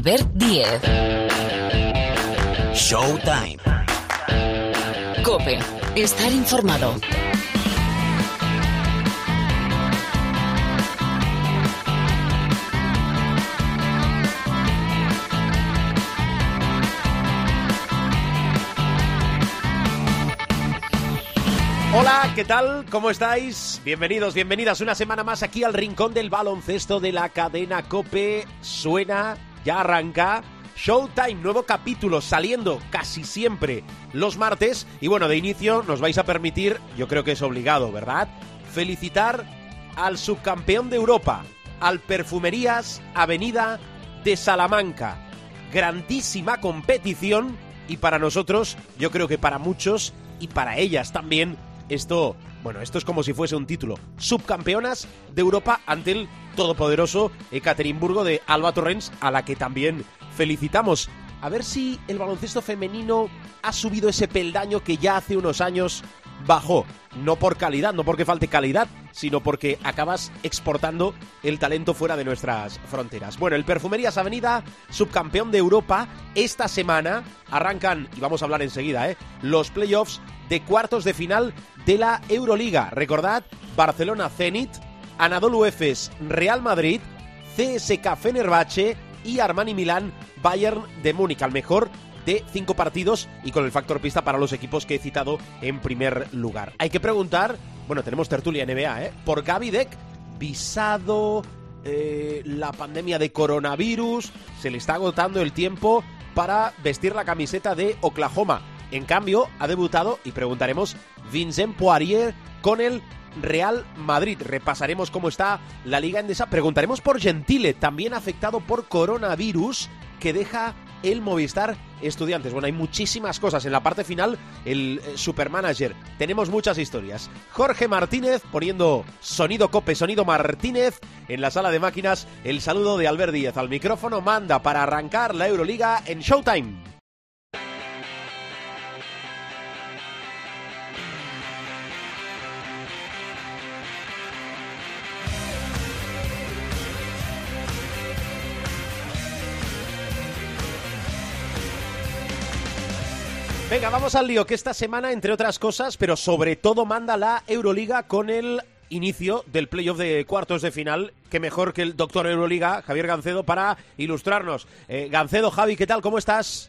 Albert Díez. Showtime. Cope. Estar informado. Hola, ¿qué tal? ¿Cómo estáis? Bienvenidos, bienvenidas una semana más aquí al rincón del baloncesto de la cadena Cope. Suena, ya arranca. Showtime, nuevo capítulo saliendo casi siempre los martes. Y bueno, de inicio nos vais a permitir, yo creo que es obligado, ¿verdad? Felicitar al subcampeón de Europa, al Perfumerías Avenida de Salamanca. Grandísima competición y para nosotros, yo creo que para muchos y para ellas también, esto, bueno, esto es como si fuese un título. Subcampeonas de Europa ante el todopoderoso Ekaterimburgo de Alba Torrens, a la que también felicitamos. A ver si el baloncesto femenino ha subido ese peldaño que ya hace unos años bajó. No por calidad, no porque falte calidad, sino porque acabas exportando el talento fuera de nuestras fronteras. Bueno, el Perfumerías Avenida, subcampeón de Europa, esta semana arrancan, y vamos a hablar enseguida, ¿eh? los playoffs de cuartos de final de la Euroliga. Recordad, Barcelona Zenit, Anadolu Efes Real Madrid, CSK Fenerbahce y Armani Milán Bayern de Múnich. Al mejor de cinco partidos y con el factor pista para los equipos que he citado en primer lugar. Hay que preguntar, bueno, tenemos tertulia NBA, ¿eh? Por Gaby Deck, visado, eh, la pandemia de coronavirus, se le está agotando el tiempo para vestir la camiseta de Oklahoma. En cambio, ha debutado, y preguntaremos, Vincent Poirier con el Real Madrid. Repasaremos cómo está la Liga Endesa. Preguntaremos por Gentile, también afectado por coronavirus, que deja el Movistar Estudiantes. Bueno, hay muchísimas cosas en la parte final. El eh, Supermanager. Tenemos muchas historias. Jorge Martínez poniendo sonido cope, sonido Martínez en la sala de máquinas. El saludo de Albert Díez al micrófono manda para arrancar la Euroliga en Showtime. Venga, vamos al lío, que esta semana, entre otras cosas, pero sobre todo manda la Euroliga con el inicio del playoff de cuartos de final. Qué mejor que el doctor Euroliga, Javier Gancedo, para ilustrarnos. Eh, Gancedo, Javi, ¿qué tal? ¿Cómo estás?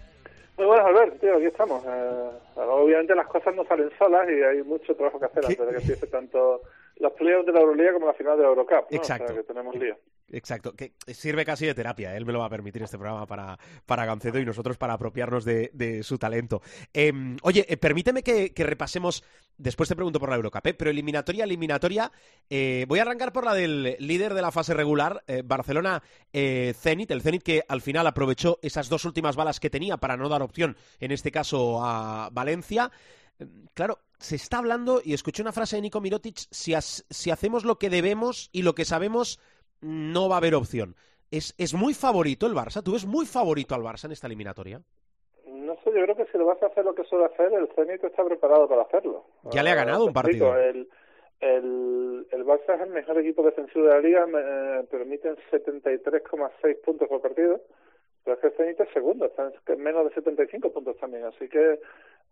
Muy buenas, Albert, tío, aquí estamos. Eh, obviamente las cosas no salen solas y hay mucho trabajo que hacer antes de que empiece tanto los playoffs de la Euroliga como la final de la Eurocup. ¿no? Exacto. O sea, que tenemos lío. Exacto, que sirve casi de terapia. Él me lo va a permitir este programa para, para Gancedo y nosotros para apropiarnos de, de su talento. Eh, oye, eh, permíteme que, que, repasemos, después te pregunto por la Eurocup, ¿eh? pero eliminatoria, eliminatoria. Eh, voy a arrancar por la del líder de la fase regular, eh, Barcelona Zenit, el Zenit que al final aprovechó esas dos últimas balas que tenía para no dar opción, en este caso a Valencia. Claro, se está hablando, y escuché una frase de Nico Mirotic, si, as, si hacemos lo que debemos y lo que sabemos no va a haber opción. ¿Es, ¿Es muy favorito el Barça? ¿Tú ves muy favorito al Barça en esta eliminatoria? No sé, yo creo que si lo vas a hacer lo que suele hacer, el Zenit está preparado para hacerlo. Ya le ha ganado un partido. El, el, el Barça es el mejor equipo defensivo de la liga, me, permiten 73,6 puntos por partido, pero es que el Zenit es segundo, está en menos de 75 puntos también, así que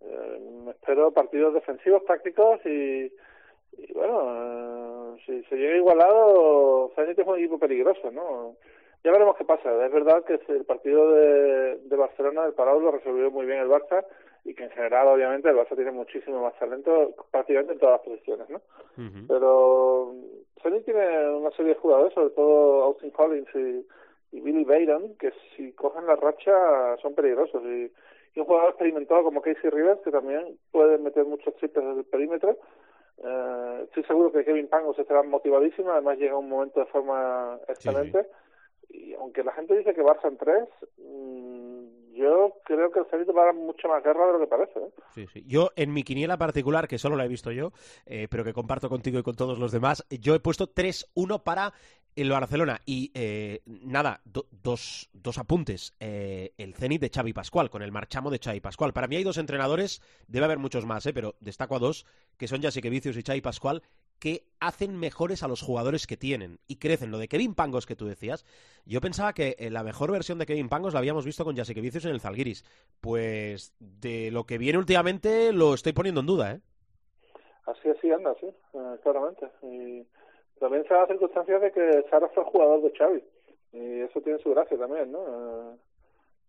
eh, espero partidos defensivos, tácticos y y bueno, eh, si se llega igualado, Zenit es un equipo peligroso, ¿no? Ya veremos qué pasa. Es verdad que el partido de, de Barcelona, el parado, lo resolvió muy bien el Barça y que en general, obviamente, el Barça tiene muchísimo más talento prácticamente en todas las posiciones, ¿no? Uh -huh. Pero Zenit tiene una serie de jugadores, sobre todo Austin Collins y, y Billy Bayron, que si cogen la racha son peligrosos. Y, y un jugador experimentado como Casey Rivers, que también puede meter muchos triples desde el perímetro. Uh, estoy seguro que Kevin Pangos estará motivadísimo, además llega un momento de forma excelente. Sí, sí. Y aunque la gente dice que Barça en tres, mmm, yo creo que el Zenit va a dar mucha más guerra de lo que parece. ¿eh? Sí, sí. Yo, en mi quiniela particular, que solo la he visto yo, eh, pero que comparto contigo y con todos los demás, yo he puesto 3-1 para el Barcelona. Y eh, nada, do, dos, dos, apuntes. Eh, el Zenit de Xavi Pascual, con el marchamo de Xavi Pascual. Para mí hay dos entrenadores, debe haber muchos más, eh, pero destaco a dos, que son Vicius y Xavi Pascual, que hacen mejores a los jugadores que tienen y crecen. Lo de Kevin Pangos que tú decías, yo pensaba que eh, la mejor versión de Kevin Pangos la habíamos visto con Jasikevicius en el Zalgiris. Pues de lo que viene últimamente lo estoy poniendo en duda, ¿eh? Así, así anda, sí, eh, claramente. También se da la circunstancia de que Sara fue jugador de Xavi y eso tiene su gracia también, ¿no? Eh,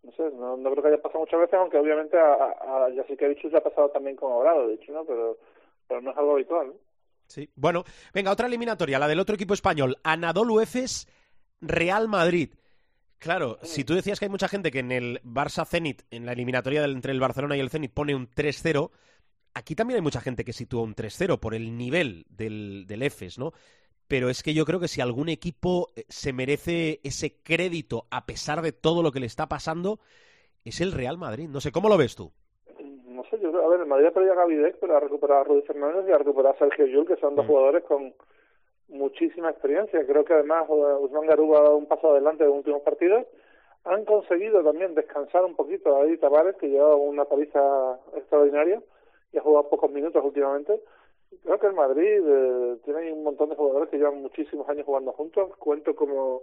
no sé, no, creo que haya pasado muchas veces, aunque obviamente a, a, a le ha pasado también con Obrado, de hecho, ¿no? Pero, pero no es algo habitual, ¿no? Sí. Bueno, venga, otra eliminatoria, la del otro equipo español, Anadolu Efes, Real Madrid. Claro, si tú decías que hay mucha gente que en el Barça Zenit, en la eliminatoria entre el Barcelona y el Zenit, pone un 3-0, aquí también hay mucha gente que sitúa un 3-0 por el nivel del, del EFES, ¿no? Pero es que yo creo que si algún equipo eh, se merece ese crédito a pesar de todo lo que le está pasando, es el Real Madrid. No sé, ¿cómo lo ves tú? No sé, yo creo, a ver, el Madrid ha perdido a Gavidec, pero ha recuperado a Rudy Fernández y ha recuperado a Sergio Yul, que son dos mm. jugadores con muchísima experiencia. Creo que además Usman Garuba ha dado un paso adelante en los últimos partidos. Han conseguido también descansar un poquito a David Tavares, que lleva una paliza extraordinaria y ha jugado pocos minutos últimamente Creo que el Madrid eh, tiene un montón de jugadores que llevan muchísimos años jugando juntos. Cuento como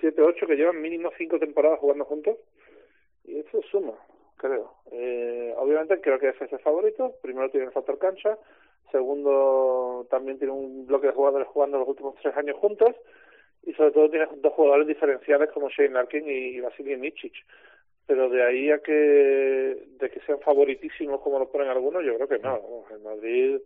siete, ocho que llevan mínimo cinco temporadas jugando juntos. Y eso suma, creo. Eh, obviamente creo que es ese favorito. Primero tiene el factor cancha. Segundo, también tiene un bloque de jugadores jugando los últimos tres años juntos. Y sobre todo tiene dos jugadores diferenciales como Shane Larkin y Vasily Michic. Pero de ahí a que, de que sean favoritísimos como lo ponen algunos, yo creo que no. El Madrid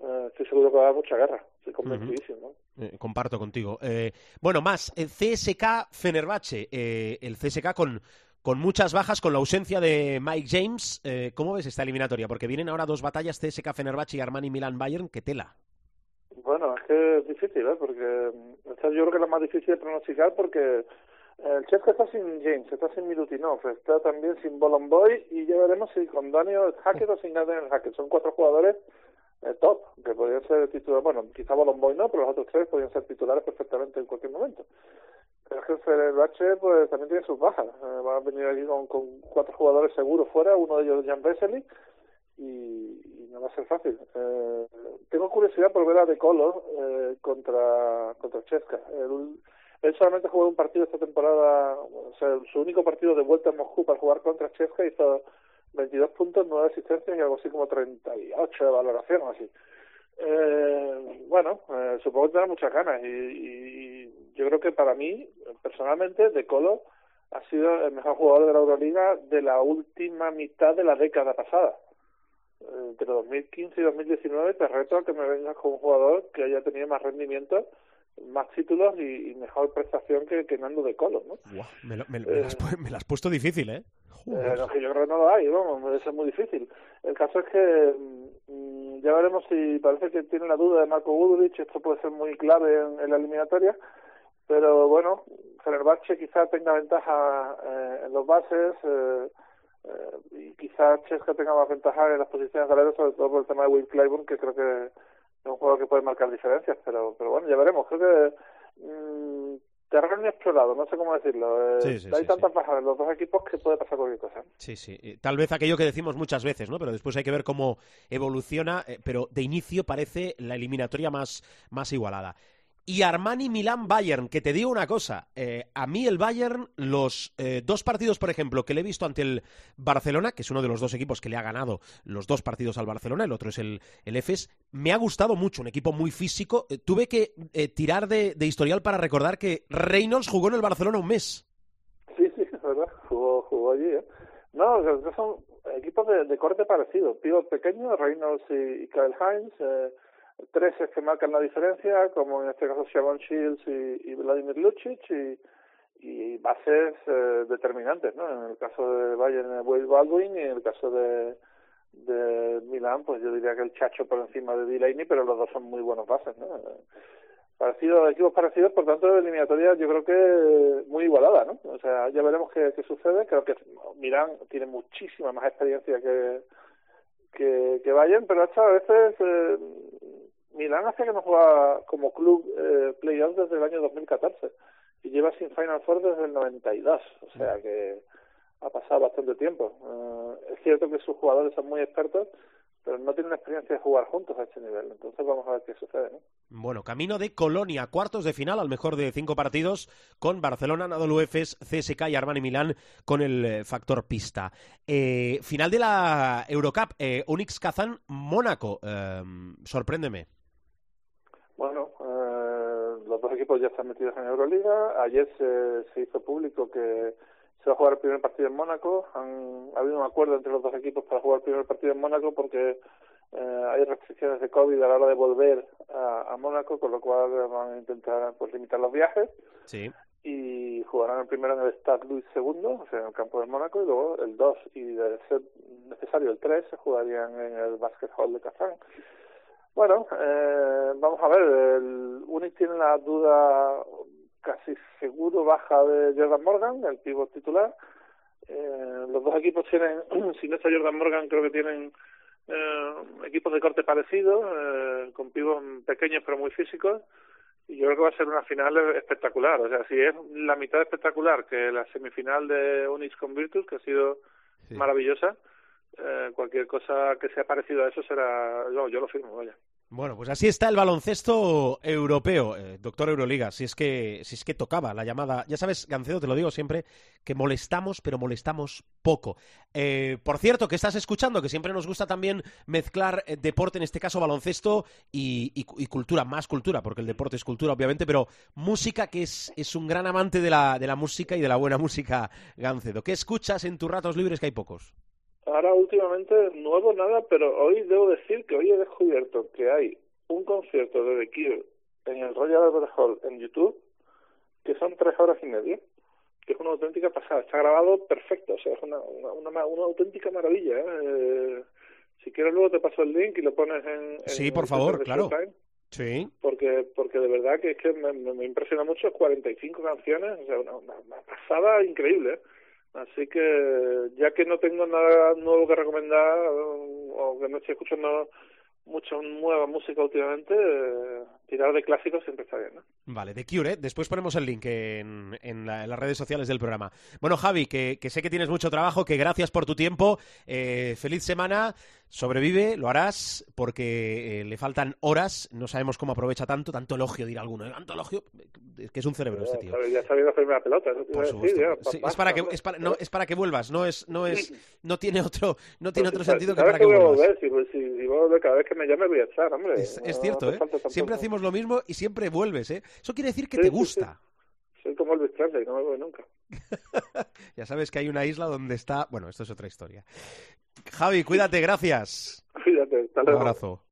eh, estoy seguro que va a haber mucha guerra. Estoy convencidísimo. Eh, comparto contigo. Eh, bueno, más, el CSK Fenerbahce, el CSK con, con muchas bajas, con la ausencia de Mike James. ¿Cómo ves esta eliminatoria? Porque vienen ahora dos batallas, CSK Fenerbahce y Armani Milan Bayern, ¿qué tela? Bueno, es que es difícil, ¿eh? Porque esta yo creo que es la más difícil de pronosticar porque el Chesca está sin James, está sin Milutinov, está también sin Bolomboy y ya veremos si con Daniel Hackett o sin Daniel Hackett. Son cuatro jugadores eh, top, que podrían ser titulares, bueno, quizá Bolomboy no, pero los otros tres podrían ser titulares perfectamente en cualquier momento. Pero es que el Fenerbahce pues también tiene sus bajas. Eh, va a venir aquí con, cuatro jugadores seguros fuera, uno de ellos Jan Vesely, y, no va a ser fácil. Eh, tengo curiosidad por ver a De Colo eh, contra, contra Chesca. Él, solamente jugó un partido esta temporada, o sea, su único partido de vuelta en Moscú para jugar contra Chesca hizo 22 puntos, 9 asistencias y algo así como 38 de valoración así. Eh, bueno, eh, supongo que tendrá muchas ganas y, y, yo creo que para mí, personalmente, De Colo ha sido el mejor jugador de la Euroliga de la última mitad de la década pasada. Eh, entre 2015 y 2019 te reto a que me vengas con un jugador que haya tenido más rendimiento más títulos y, mejor prestación que, que Nando de Colo, ¿no? me, lo, me, me, me, has, puesto difícil, ¿eh? Eh, yo creo que no lo hay, vamos, eso es muy difícil. El caso es que mm, ya veremos si parece que tiene la duda de Marco Gudrich, esto puede ser muy clave en, la eliminatoria, pero bueno, Fenerbahce quizá tenga ventaja eh, en los bases eh, eh, y quizá Chesca tenga más ventaja en las posiciones galeras, sobre todo por el tema de Will Clyburn, que creo que es un juego que puede marcar diferencias, pero pero bueno, ya veremos. Creo que mm, terreno explorado, no sé cómo decirlo. Eh, hay tantas bajas en los dos equipos que puede pasar cualquier cosa. Sí, sí. Tal vez aquello que decimos muchas veces, ¿no? Pero después hay que ver cómo evoluciona. Eh, pero de inicio parece la eliminatoria más, más igualada y Armani Milán Bayern, que te digo una cosa, eh, a mí el Bayern, los eh, dos partidos, por ejemplo, que le he visto ante el Barcelona, que es uno de los dos equipos que le ha ganado los dos partidos al Barcelona, el otro es el, el EFES, me ha gustado mucho, un equipo muy físico. Eh, tuve que tirar de, historial para recordar que Reynolds jugó en el Barcelona un mes. Sí, sí, es verdad, jugó, jugó allí. No, son equipos de, corte parecido, pivot pequeño, Reynolds y, y Kyle Hines tres es que marcan la diferencia, como en este caso Shavon Shields y, Vladimir Lucic, y, bases eh, determinantes, ¿no? En el caso de Bayern, Wade Baldwin, y en el caso de, de Milán, pues yo diría que el Chacho por encima de Delaney, pero los dos son muy buenos bases, ¿no? Parecidos, equipos parecidos, por tanto, eliminatoria yo creo que muy igualada, ¿no? O sea, ya veremos qué, qué sucede. Creo que Milán tiene muchísima más experiencia que, que, que Bayern, pero hasta a veces eh, Milán hace que no juega como club eh, playoff desde el año 2014 y lleva sin Final Four desde el 92, o sea que ha pasado bastante tiempo. Eh, es cierto que sus jugadores son muy expertos, pero no tienen experiencia de jugar juntos a este nivel. Entonces vamos a ver qué sucede. ¿no? Bueno, camino de Colonia, cuartos de final al mejor de cinco partidos con Barcelona, Anadolu Efes, CSK y Armani Milán con el eh, factor pista. Eh, final de la Eurocup, eh, Unix Kazan, Mónaco. Eh, sorpréndeme. Bueno, eh, los dos equipos ya están metidos en Euroliga. Ayer se, se hizo público que se va a jugar el primer partido en Mónaco. Han, ha habido un acuerdo entre los dos equipos para jugar el primer partido en Mónaco porque eh, hay restricciones de COVID a la hora de volver a, a Mónaco, con lo cual van a intentar pues limitar los viajes. Sí. Y jugarán el primero en el Stade Louis II, o sea, en el campo de Mónaco, y luego el 2 y de ser necesario el 3 se jugarían en el Basket Hall de Kazán. Bueno, eh, vamos a ver, el Unix tiene la duda casi seguro baja de Jordan Morgan, el pívot titular. Eh, los dos equipos tienen, si no está Jordan Morgan, creo que tienen eh, equipos de corte parecido, eh, con pivos pequeños pero muy físicos. Y yo creo que va a ser una final espectacular. O sea, si es la mitad espectacular que la semifinal de Unix con Virtus, que ha sido Sí. maravillosa, eh, cualquier cosa que sea parecido a eso será. Yo, yo lo firmo, vaya. Bueno, pues así está el baloncesto europeo, eh, doctor Euroliga. Si es que si es que tocaba la llamada, ya sabes, Gancedo, te lo digo siempre, que molestamos, pero molestamos poco. Eh, por cierto, que estás escuchando, que siempre nos gusta también mezclar deporte, en este caso baloncesto y, y- y cultura, más cultura, porque el deporte es cultura, obviamente, pero música, que es, es un gran amante de la, de la música y de la buena música, Gancedo. ¿Qué escuchas en tus ratos libres, que hay pocos? Ahora últimamente nuevo nada, pero hoy debo decir que hoy he descubierto que hay un concierto de The Cure en el Royal Albert Hall en YouTube que son tres horas y media, que es una auténtica pasada. Está grabado perfecto, o sea, es una, una, una, una auténtica maravilla. ¿eh? Eh, si quieres luego te paso el link y lo pones en... en Sí, por favor, claro. Showtime, Sí. porque porque de verdad que es que me, me, me impresiona mucho 45 canciones, o sea, una, una, una pasada increíble. ¿eh? Así que ya que no tengo nada nuevo que recomendar eh, o que no estoy escuchando mucha nueva música últimamente, tirar de clásicos siempre está bien. ¿no? Vale, de Cure, ¿eh? después ponemos el link en, en la- en las redes sociales del programa. Bueno, Javi, que, que sé que tienes mucho trabajo, que gracias por tu tiempo, eh, feliz semana, sobrevive, lo harás, porque eh, le faltan horas, no sabemos cómo aprovecha tanto, tanto elogio, dirá alguno, ¿eh? tanto elogio, es que es un cerebro este tío. Ya, sabiendo hacerme la pelota, Por decir, supuesto. ya, pa- Sí, es para que es para, no, es para que vuelvas, no es no es no tiene otro no tiene otro si sentido que para que voy a vuelvas. volver, si, pues, si, si voy a volver cada vez que me llame voy a estar, hombre. Es, cierto, ¿eh? Siempre hacemos lo mismo y siempre vuelves, ¿eh? Eso quiere decir que Sí, te sí, sí. gusta. Soy como Elvis Presley, no me voy nunca. Ya sabes que hay una isla donde está... Bueno, esto es otra historia. Javi, cuídate, gracias. Cuídate, hasta Un luego. abrazo.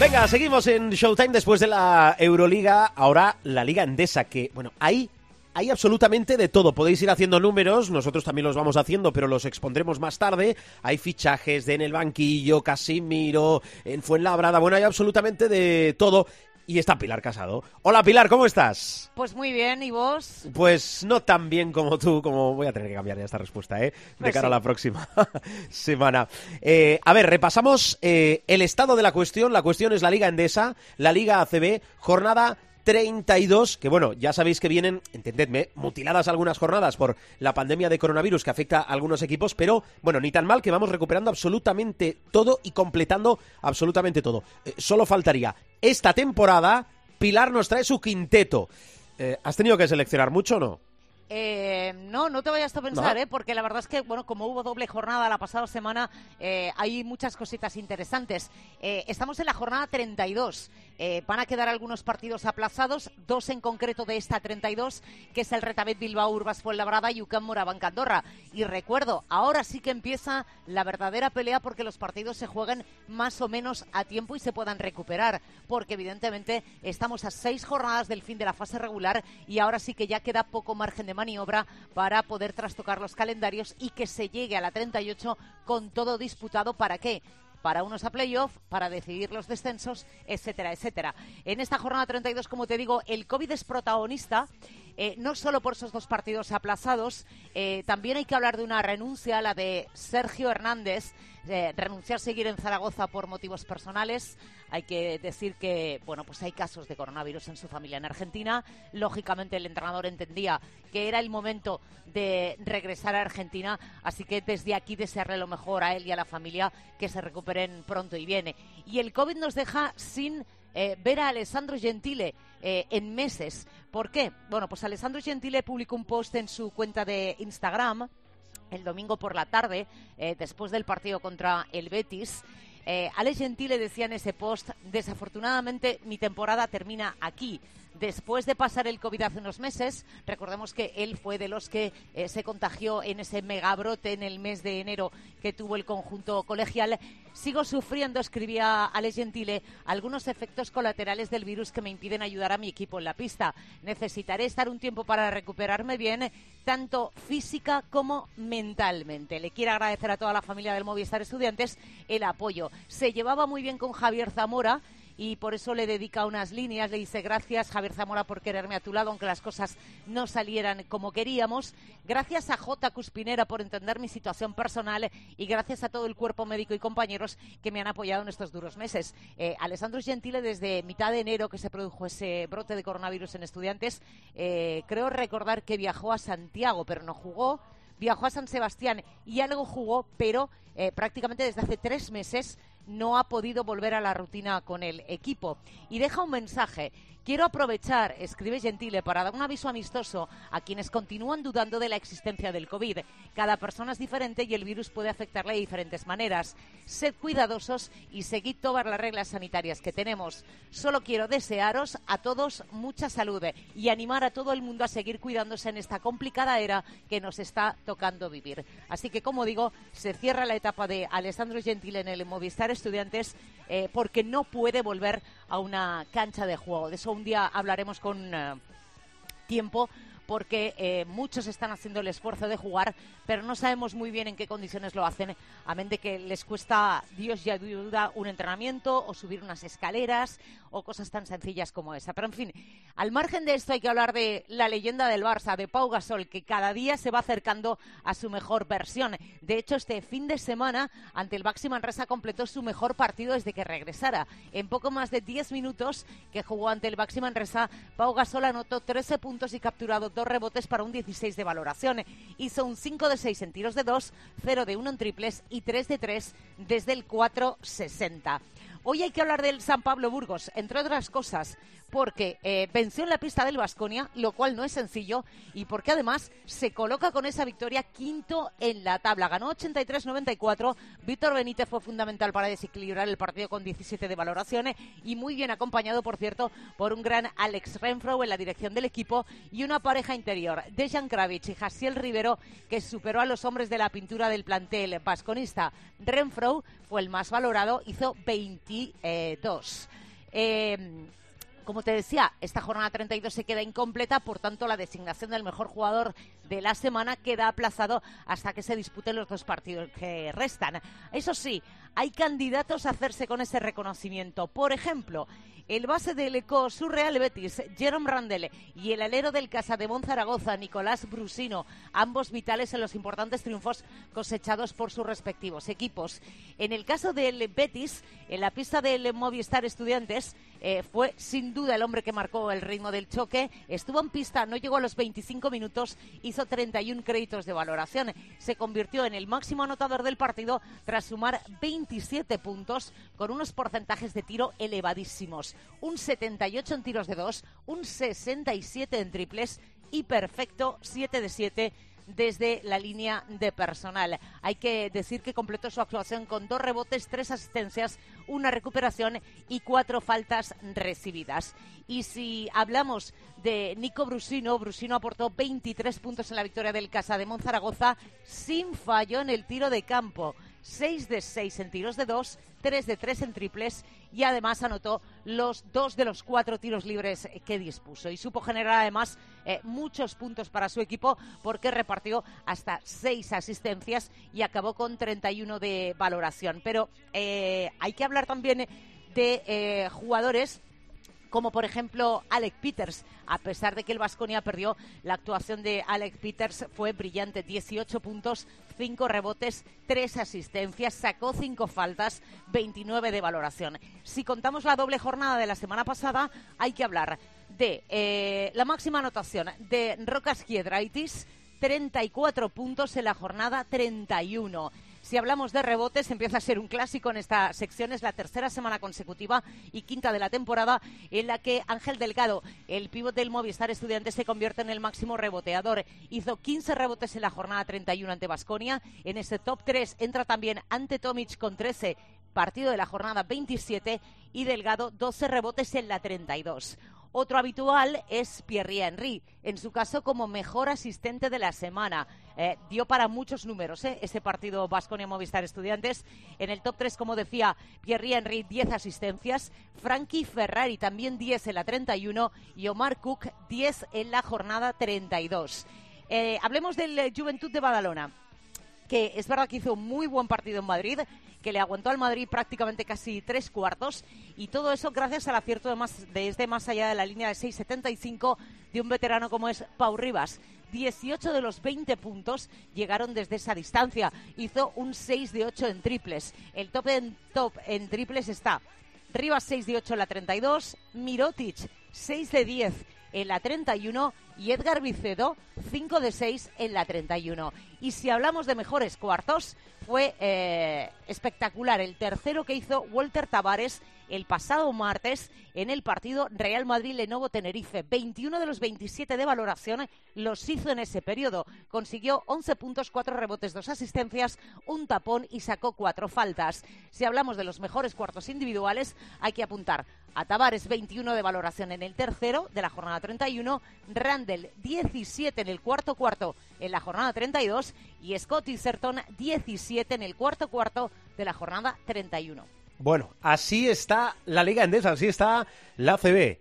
Venga, seguimos en Showtime después de la Euroliga, ahora la Liga Endesa, que, bueno, hay, hay absolutamente de todo. Podéis ir haciendo números, nosotros también los vamos haciendo, pero los expondremos más tarde. Hay fichajes de en el banquillo, Casimiro, en Fuenlabrada, bueno, hay absolutamente de todo. Y está Pilar Casado. Hola Pilar, ¿cómo estás? Pues muy bien, ¿y vos? Pues no tan bien como tú, como voy a tener que cambiar ya esta respuesta, ¿eh? De Pues cara a la próxima semana. Eh, a ver, repasamos eh, el estado de la cuestión. La cuestión es la Liga Endesa, la Liga ACB, jornada 32, que bueno, ya sabéis que vienen, entendedme, mutiladas algunas jornadas por la pandemia de coronavirus que afecta a algunos equipos, pero bueno, ni tan mal que vamos recuperando absolutamente todo y completando absolutamente todo. Eh, solo faltaría esta temporada, Pilar nos trae su quinteto. Eh, ¿Has tenido que seleccionar mucho o no? Eh, no, no te vayas a pensar, No. ¿eh? porque la verdad es que, bueno, como hubo doble jornada la pasada semana, eh, hay muchas cositas interesantes. Estamos en la jornada 32. Eh, van a quedar algunos partidos aplazados, dos en concreto de esta 32, que es el Retabet Bilbao Urbas Fuenlabrada y UCAM Moraván Andorra. Y recuerdo, ahora sí que empieza la verdadera pelea porque los partidos se jueguen más o menos a tiempo y se puedan recuperar, porque evidentemente estamos a seis jornadas del fin de la fase regular y ahora sí que ya queda poco margen de maniobra para poder trastocar los calendarios y que se llegue a la 38 con todo disputado. ¿Para qué? Para unos a playoff, para decidir los descensos, etcétera, etcétera. En esta jornada 32, como te digo, el COVID es protagonista, eh, no solo por esos dos partidos aplazados, eh, también hay que hablar de una renuncia, la de Sergio Hernández. Eh, renunciar a seguir en Zaragoza por motivos personales. Hay que decir que, bueno, pues hay casos de coronavirus en su familia en Argentina. Lógicamente el entrenador entendía que era el momento de regresar a Argentina, así que desde aquí desearle lo mejor a él y a la familia que se recuperen pronto y viene. Y el COVID nos deja sin eh, ver a Alessandro Gentile eh, en meses. ¿Por qué? Bueno, pues Alessandro Gentile publicó un post en su cuenta de Instagram el domingo por la tarde, eh, después del partido contra el Betis. Eh, Alex Gentile decía en ese post, desafortunadamente mi temporada termina aquí después de pasar el COVID hace unos meses. Recordemos que él fue de los que eh, se contagió en ese megabrote en el mes de enero que tuvo el conjunto colegial. Sigo sufriendo, escribía Alex Gentile, algunos efectos colaterales del virus que me impiden ayudar a mi equipo en la pista. Necesitaré estar un tiempo para recuperarme bien, tanto física como mentalmente. Le quiero agradecer a toda la familia del Movistar Estudiantes el apoyo. Se llevaba muy bien con Javier Zamora y por eso le dedica unas líneas. Le dice gracias Javier Zamora por quererme a tu lado, aunque las cosas no salieran como queríamos. Gracias a J. Cuspinera por entender mi situación personal y gracias a todo el cuerpo médico y compañeros que me han apoyado en estos duros meses. Eh, Alessandro Gentile, desde mitad de enero que se produjo ese brote de coronavirus en estudiantes, eh, creo recordar que viajó a Santiago, pero no jugó viajó a San Sebastián y algo jugó, pero eh, prácticamente desde hace tres meses no ha podido volver a la rutina con el equipo. Y deja un mensaje. Quiero aprovechar, escribe Gentile, para dar un aviso amistoso a quienes continúan dudando de la existencia del COVID. Cada persona es diferente y el virus puede afectarle de diferentes maneras. Sed cuidadosos y seguid todas las reglas sanitarias que tenemos. Solo quiero desearos a todos mucha salud y animar a todo el mundo a seguir cuidándose en esta complicada era que nos está tocando vivir. Así que, como digo, se cierra la etapa de Alessandro Gentile en el Movistar Estudiantes eh, porque no puede volver a una cancha de juego. De eso un día hablaremos con eh, tiempo porque eh, muchos están haciendo el esfuerzo de jugar, pero no sabemos muy bien en qué condiciones lo hacen, a menos de que les cuesta Dios y ayuda un entrenamiento o subir unas escaleras o cosas tan sencillas como esa. Pero en fin, al margen de esto hay que hablar de la leyenda del Barça, de Pau Gasol, que cada día se va acercando a su mejor versión. De hecho, este fin de semana ante el Baxi Manresa completó su mejor partido desde que regresara. En poco más de 10 minutos que jugó ante el Baxi Manresa, Pau Gasol anotó 13 puntos y capturado dos rebotes para un 16 de valoración. Hizo un 5 de 6 en tiros de 2, 0 de 1 en triples y 3 de 3 desde el 4-60. Hoy hay que hablar del San Pablo Burgos, entre otras cosas, porque eh, venció en la pista del Vasconia, lo cual no es sencillo, y porque además se coloca con esa victoria quinto en la tabla. Ganó 83-94. Víctor Benítez fue fundamental para desequilibrar el partido con 17 de valoraciones y muy bien acompañado, por cierto, por un gran Alex Renfro en la dirección del equipo y una pareja interior, Dejan Kravich y Jasiel Rivero, que superó a los hombres de la pintura del plantel vasconista. Renfro fue el más valorado, hizo 22. Eh, como te decía, esta jornada 32 se queda incompleta, por tanto la designación del mejor jugador de la semana queda aplazado hasta que se disputen los dos partidos que restan. Eso sí, hay candidatos a hacerse con ese reconocimiento. Por ejemplo, el base del ECO Surreal Betis, Jerome Randall, y el alero del Casa de Zaragoza, Nicolás Brusino, ambos vitales en los importantes triunfos cosechados por sus respectivos equipos. En el caso del Betis, en la pista del Movistar Estudiantes, eh, fue sin duda el hombre que marcó el ritmo del choque. Estuvo en pista, no llegó a los 25 minutos, hizo 31 créditos de valoración. Se convirtió en el máximo anotador del partido tras sumar 27 puntos con unos porcentajes de tiro elevadísimos un 78 en tiros de dos, un 67 en triples y perfecto 7 de 7 desde la línea de personal. Hay que decir que completó su actuación con dos rebotes, tres asistencias, una recuperación y cuatro faltas recibidas. Y si hablamos de Nico Brusino, Brusino aportó 23 puntos en la victoria del Casa de Monzaragoza sin fallo en el tiro de campo. 6 de 6 en tiros de 2, 3 de 3 en triples y además anotó los dos de los cuatro tiros libres que dispuso. Y supo generar además eh, muchos puntos para su equipo porque repartió hasta 6 asistencias y acabó con 31 de valoración. Pero eh, hay que hablar también de eh, jugadores como por ejemplo Alec Peters. A pesar de que el Vasconia perdió, la actuación de Alec Peters fue brillante. 18 puntos, 5 rebotes, 3 asistencias, sacó 5 faltas, 29 de valoración. Si contamos la doble jornada de la semana pasada, hay que hablar de eh, la máxima anotación de Rocas Kiedraitis, 34 puntos en la jornada 31. Si hablamos de rebotes, empieza a ser un clásico en esta sección. Es la tercera semana consecutiva y quinta de la temporada en la que Ángel Delgado, el pívot del Movistar Estudiantes, se convierte en el máximo reboteador. Hizo 15 rebotes en la jornada 31 ante Basconia. En ese top 3 entra también ante Tomic con 13 partido de la jornada 27 y Delgado 12 rebotes en la 32. Otro habitual es Pierre Henry, en su caso como mejor asistente de la semana. Eh, dio para muchos números ¿eh? ese partido Vasconia Movistar Estudiantes. En el top 3, como decía, Pierre Henry 10 asistencias, Frankie Ferrari también 10 en la 31 y Omar Cook 10 en la jornada 32. Eh, hablemos del Juventud de Badalona que es verdad que hizo un muy buen partido en Madrid, que le aguantó al Madrid prácticamente casi tres cuartos, y todo eso gracias al acierto de más, desde más allá de la línea de 6.75 de un veterano como es Pau Rivas. 18 de los 20 puntos llegaron desde esa distancia. Hizo un 6 de 8 en triples. El top en, top en triples está Rivas 6 de 8 en la 32, Mirotic 6 de 10 en la 31 y Edgar Vicedo 5 de 6 en la 31. Y si hablamos de mejores cuartos, fue eh, espectacular el tercero que hizo Walter Tavares el pasado martes en el partido Real Madrid-Lenovo Tenerife. 21 de los 27 de valoración los hizo en ese periodo. Consiguió 11 puntos, 4 rebotes, 2 asistencias, un tapón y sacó 4 faltas. Si hablamos de los mejores cuartos individuales, hay que apuntar a Tavares 21 de valoración en el tercero de la jornada 31, Randall 17 en el cuarto cuarto en la jornada 32 y Scott Iserton 17 en el cuarto cuarto de la jornada 31. Bueno, así está la Liga Endesa, así está la CB.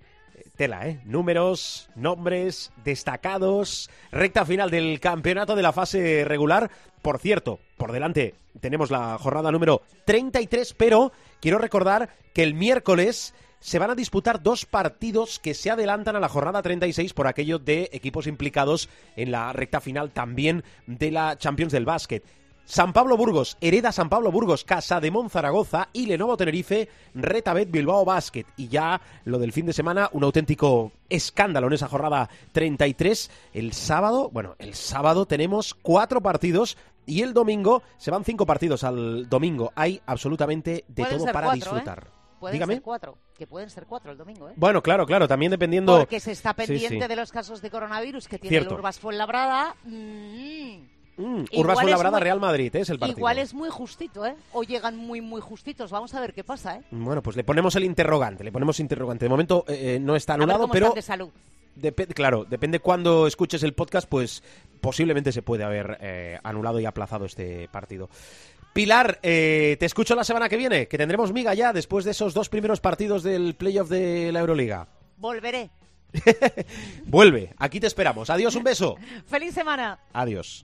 Tela, ¿eh? Números, nombres, destacados, recta final del campeonato de la fase regular. Por cierto, por delante tenemos la jornada número 33, pero quiero recordar que el miércoles se van a disputar dos partidos que se adelantan a la jornada 36 por aquello de equipos implicados en la recta final también de la Champions del Básquet. San Pablo Burgos, hereda San Pablo Burgos, Casa de Monzaragoza y Lenovo Tenerife, Retabet Bilbao Basket. Y ya lo del fin de semana, un auténtico escándalo en esa jornada 33. El sábado, bueno, el sábado tenemos cuatro partidos y el domingo se van cinco partidos al domingo. Hay absolutamente de todo para ¿eh? disfrutar. Pueden ser cuatro, que pueden ser cuatro el domingo, ¿eh? Bueno, claro, claro, también dependiendo... Porque se está pendiente de los casos de coronavirus que tiene el Urbas Fuenlabrada. Mm. Mm, Urbas Fuenlabrada, Real Madrid, ¿eh? es el partido. Igual es muy justito, ¿eh? O llegan muy, muy justitos. Vamos a ver qué pasa, ¿eh? Bueno, pues le ponemos el interrogante, le ponemos interrogante. De momento eh, eh, no está anulado, pero... de salud. claro, depende cuando escuches el podcast, pues posiblemente se puede haber eh, anulado y aplazado este partido. Pilar, te escucho la semana que viene, que tendremos miga ya después de esos dos primeros partidos del playoff de la Euroliga. Volveré. Vuelve, aquí te esperamos. Adiós, un beso. Feliz semana. Adiós.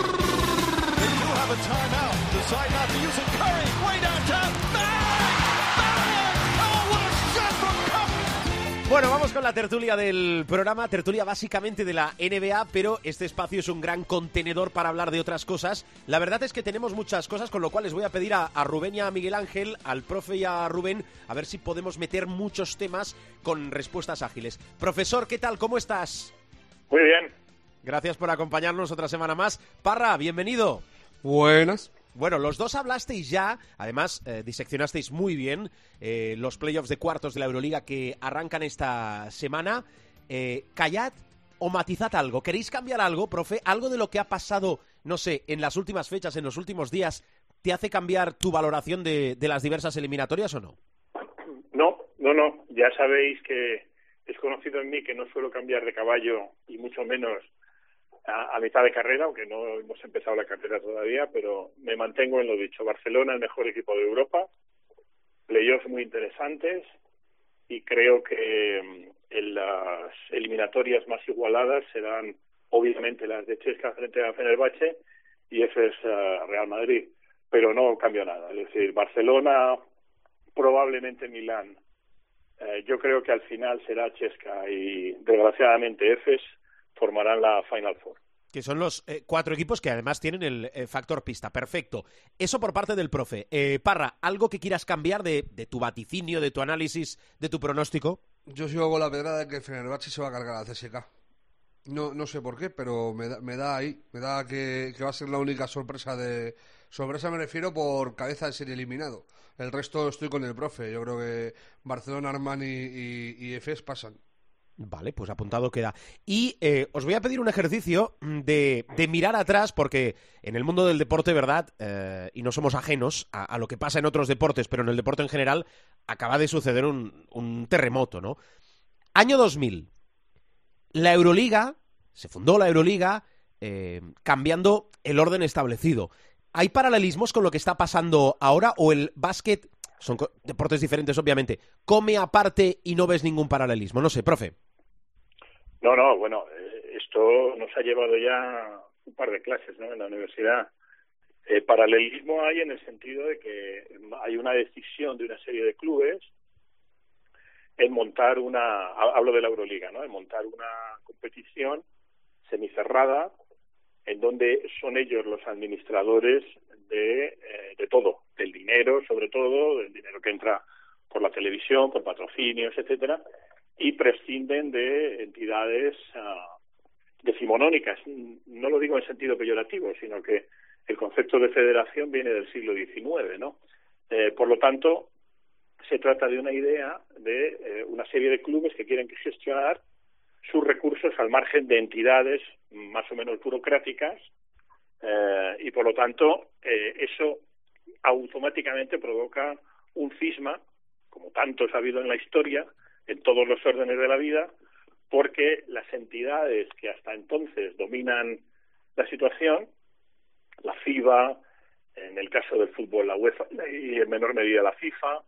They do have a timeout. Decide not to use it. Curry, way downtown. Bang! Bang! Oh, what a shot from Curry! Bueno, vamos con la tertulia del programa, tertulia básicamente de la NBA, pero este espacio es un gran contenedor para hablar de otras cosas. La verdad es que tenemos muchas cosas, con lo cual les voy a pedir a, a Rubén y a Miguel Ángel, al profe y a Rubén, a ver si podemos meter muchos temas con respuestas ágiles. Profesor, ¿qué tal? ¿Cómo estás? Muy bien. Gracias por acompañarnos otra semana más. Parra, bienvenido. Buenas. Bueno, los dos hablasteis ya, además eh, diseccionasteis muy bien eh, los playoffs de cuartos de la Euroliga que arrancan esta semana. Eh, callad o matizad algo. ¿Queréis cambiar algo, profe? ¿Algo de lo que ha pasado, no sé, en las últimas fechas, en los últimos días, te hace cambiar tu valoración de, de las diversas eliminatorias o no? No, no, no. Ya sabéis que Es conocido en mí que no suelo cambiar de caballo y mucho menos a, mitad de carrera, aunque no hemos empezado la carrera todavía, pero me mantengo en lo dicho. Barcelona, el mejor equipo de Europa, playoffs muy interesantes y creo que mm, en las eliminatorias más igualadas serán obviamente las de Chesca frente a Fenerbahce y es uh, Real Madrid, pero no cambio nada. Es decir, Barcelona, probablemente Milán. Eh, yo creo que al final será Chesca y desgraciadamente Efes formarán la Final Four. Que son los eh, cuatro equipos que además tienen el eh, factor pista. Perfecto. Eso por parte del profe. Eh, Parra, ¿algo que quieras cambiar de, de, tu vaticinio, de tu análisis, de tu pronóstico? Yo sigo con la pedrada de que Fenerbahce se va a cargar a CSK. No, no sé por qué, pero me da, me da ahí. Me da que, que va a ser la única sorpresa de... Sorpresa me refiero por cabeza de ser eliminado. El resto estoy con el profe. Yo creo que Barcelona, Armani y, y, y Efes pasan. Vale, pues apuntado queda. Y eh, os voy a pedir un ejercicio de, de, mirar atrás, porque en el mundo del deporte, ¿verdad? Eh, y no somos ajenos a, lo que pasa en otros deportes, pero en el deporte en general acaba de suceder un, un terremoto, ¿no? Año 2000. La Euroliga, se fundó la Euroliga eh, cambiando el orden establecido. ¿Hay paralelismos con lo que está pasando ahora o el básquet, son deportes diferentes obviamente, come aparte y no ves ningún paralelismo? No sé, profe. No, no, bueno, eh, esto nos ha llevado ya un par de clases ¿no? en la universidad. Eh, paralelismo hay en el sentido de que hay una decisión de una serie de clubes en montar una, hablo de la Euroliga, ¿no? En montar una competición semicerrada en donde son ellos los administradores de, eh, de todo, del dinero sobre todo, del dinero que entra por la televisión, por patrocinios, etcétera, y prescinden de entidades uh, decimonónicas. No lo digo en sentido peyorativo, sino que el concepto de federación viene del siglo XIX, ¿no? Eh, por lo tanto, se trata de una idea de eh, una serie de clubes que quieren gestionar sus recursos al margen de entidades más o menos burocráticas eh, y por lo tanto eso automáticamente provoca un cisma, como tantos ha habido en la historia, en todos los órdenes de la vida, porque las entidades que hasta entonces dominan la situación, la FIBA, en el caso del fútbol la UEFA y en menor medida la FIFA,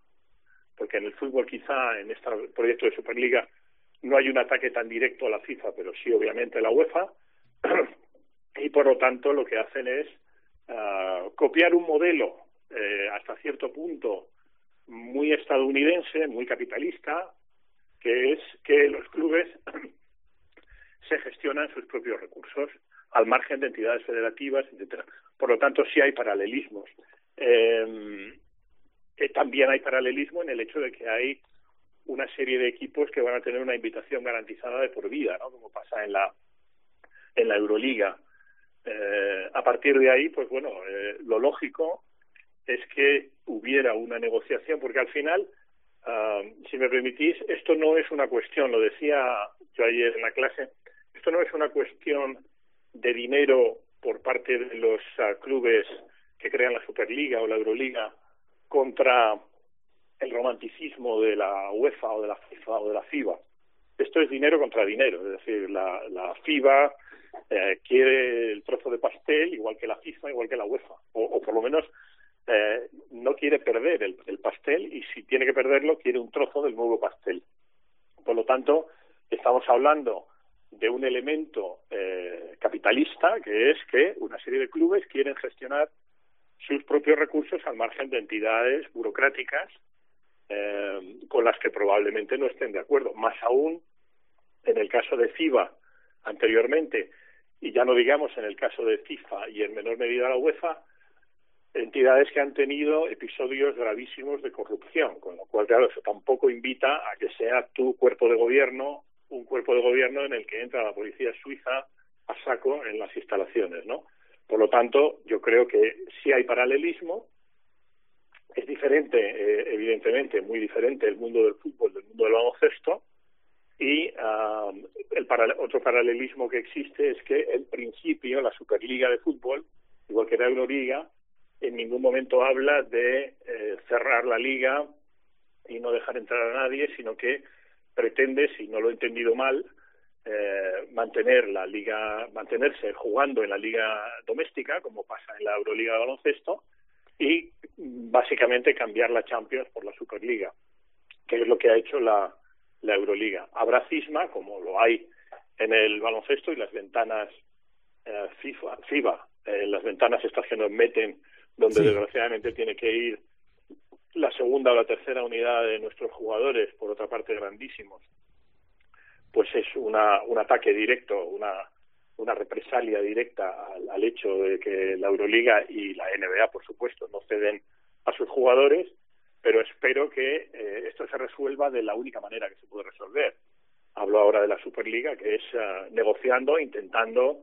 porque en el fútbol quizá en este proyecto de Superliga no hay un ataque tan directo a la FIFA, pero sí obviamente a la UEFA, y por lo tanto lo que hacen es uh, copiar un modelo eh, hasta cierto punto muy estadounidense, muy capitalista, que es que los clubes se gestionan sus propios recursos al margen de entidades federativas, etcétera. Por lo tanto, sí hay paralelismos. Eh, eh, también hay paralelismo en el hecho de que hay una serie de equipos que van a tener una invitación garantizada de por vida, ¿no? Como pasa en la en la Euroliga. Eh, a partir de ahí, pues bueno, eh, lo lógico es que hubiera una negociación, porque al final, uh, si me permitís, esto no es una cuestión, lo decía yo ayer en la clase, esto no es una cuestión de dinero por parte de los uh, clubes que crean la Superliga o la Euroliga contra el romanticismo de la UEFA o de la FIFA o de la FIBA. Esto es dinero contra dinero, es decir, la, la FIBA eh, quiere el trozo de pastel igual que la FIFA, igual que la UEFA, o, o por lo menos eh, no quiere perder el, el pastel y si tiene que perderlo quiere un trozo del nuevo pastel. Por lo tanto, estamos hablando de un elemento eh, capitalista que es que una serie de clubes quieren gestionar sus propios recursos al margen de entidades burocráticas eh, con las que probablemente no estén de acuerdo. Más aún en el caso de FIBA anteriormente, y ya no digamos en el caso de FIFA y en menor medida la UEFA, entidades que han tenido episodios gravísimos de corrupción, con lo cual, claro, eso tampoco invita a que sea tu cuerpo de gobierno un cuerpo de gobierno en el que entra la policía suiza a saco en las instalaciones, ¿no? Por lo tanto, yo creo que sí hay paralelismo. Es diferente, eh, evidentemente, muy diferente el mundo del fútbol del mundo del baloncesto. Y uh, el otro paralelismo que existe es que el principio, la Superliga de Fútbol, igual que la Euroliga, en ningún momento habla de eh, cerrar la liga y no dejar entrar a nadie, sino que pretende, si no lo he entendido mal, eh, mantener la liga, mantenerse jugando en la liga doméstica, como pasa en la Euroliga de baloncesto, y básicamente cambiar la Champions por la Superliga, que es lo que ha hecho la, la Euroliga. Habrá cisma, como lo hay en el baloncesto, y las ventanas eh, FIFA, FIBA, eh, las ventanas estas que nos meten, donde Sí. desgraciadamente tiene que ir la segunda o la tercera unidad de nuestros jugadores, por otra parte grandísimos, pues es una, un ataque directo, una, una represalia directa al, al hecho de que la Euroliga y la NBA, por supuesto, no ceden a sus jugadores, pero espero que eh, esto se resuelva de la única manera que se puede resolver. Hablo ahora de la Superliga, que es eh, negociando, intentando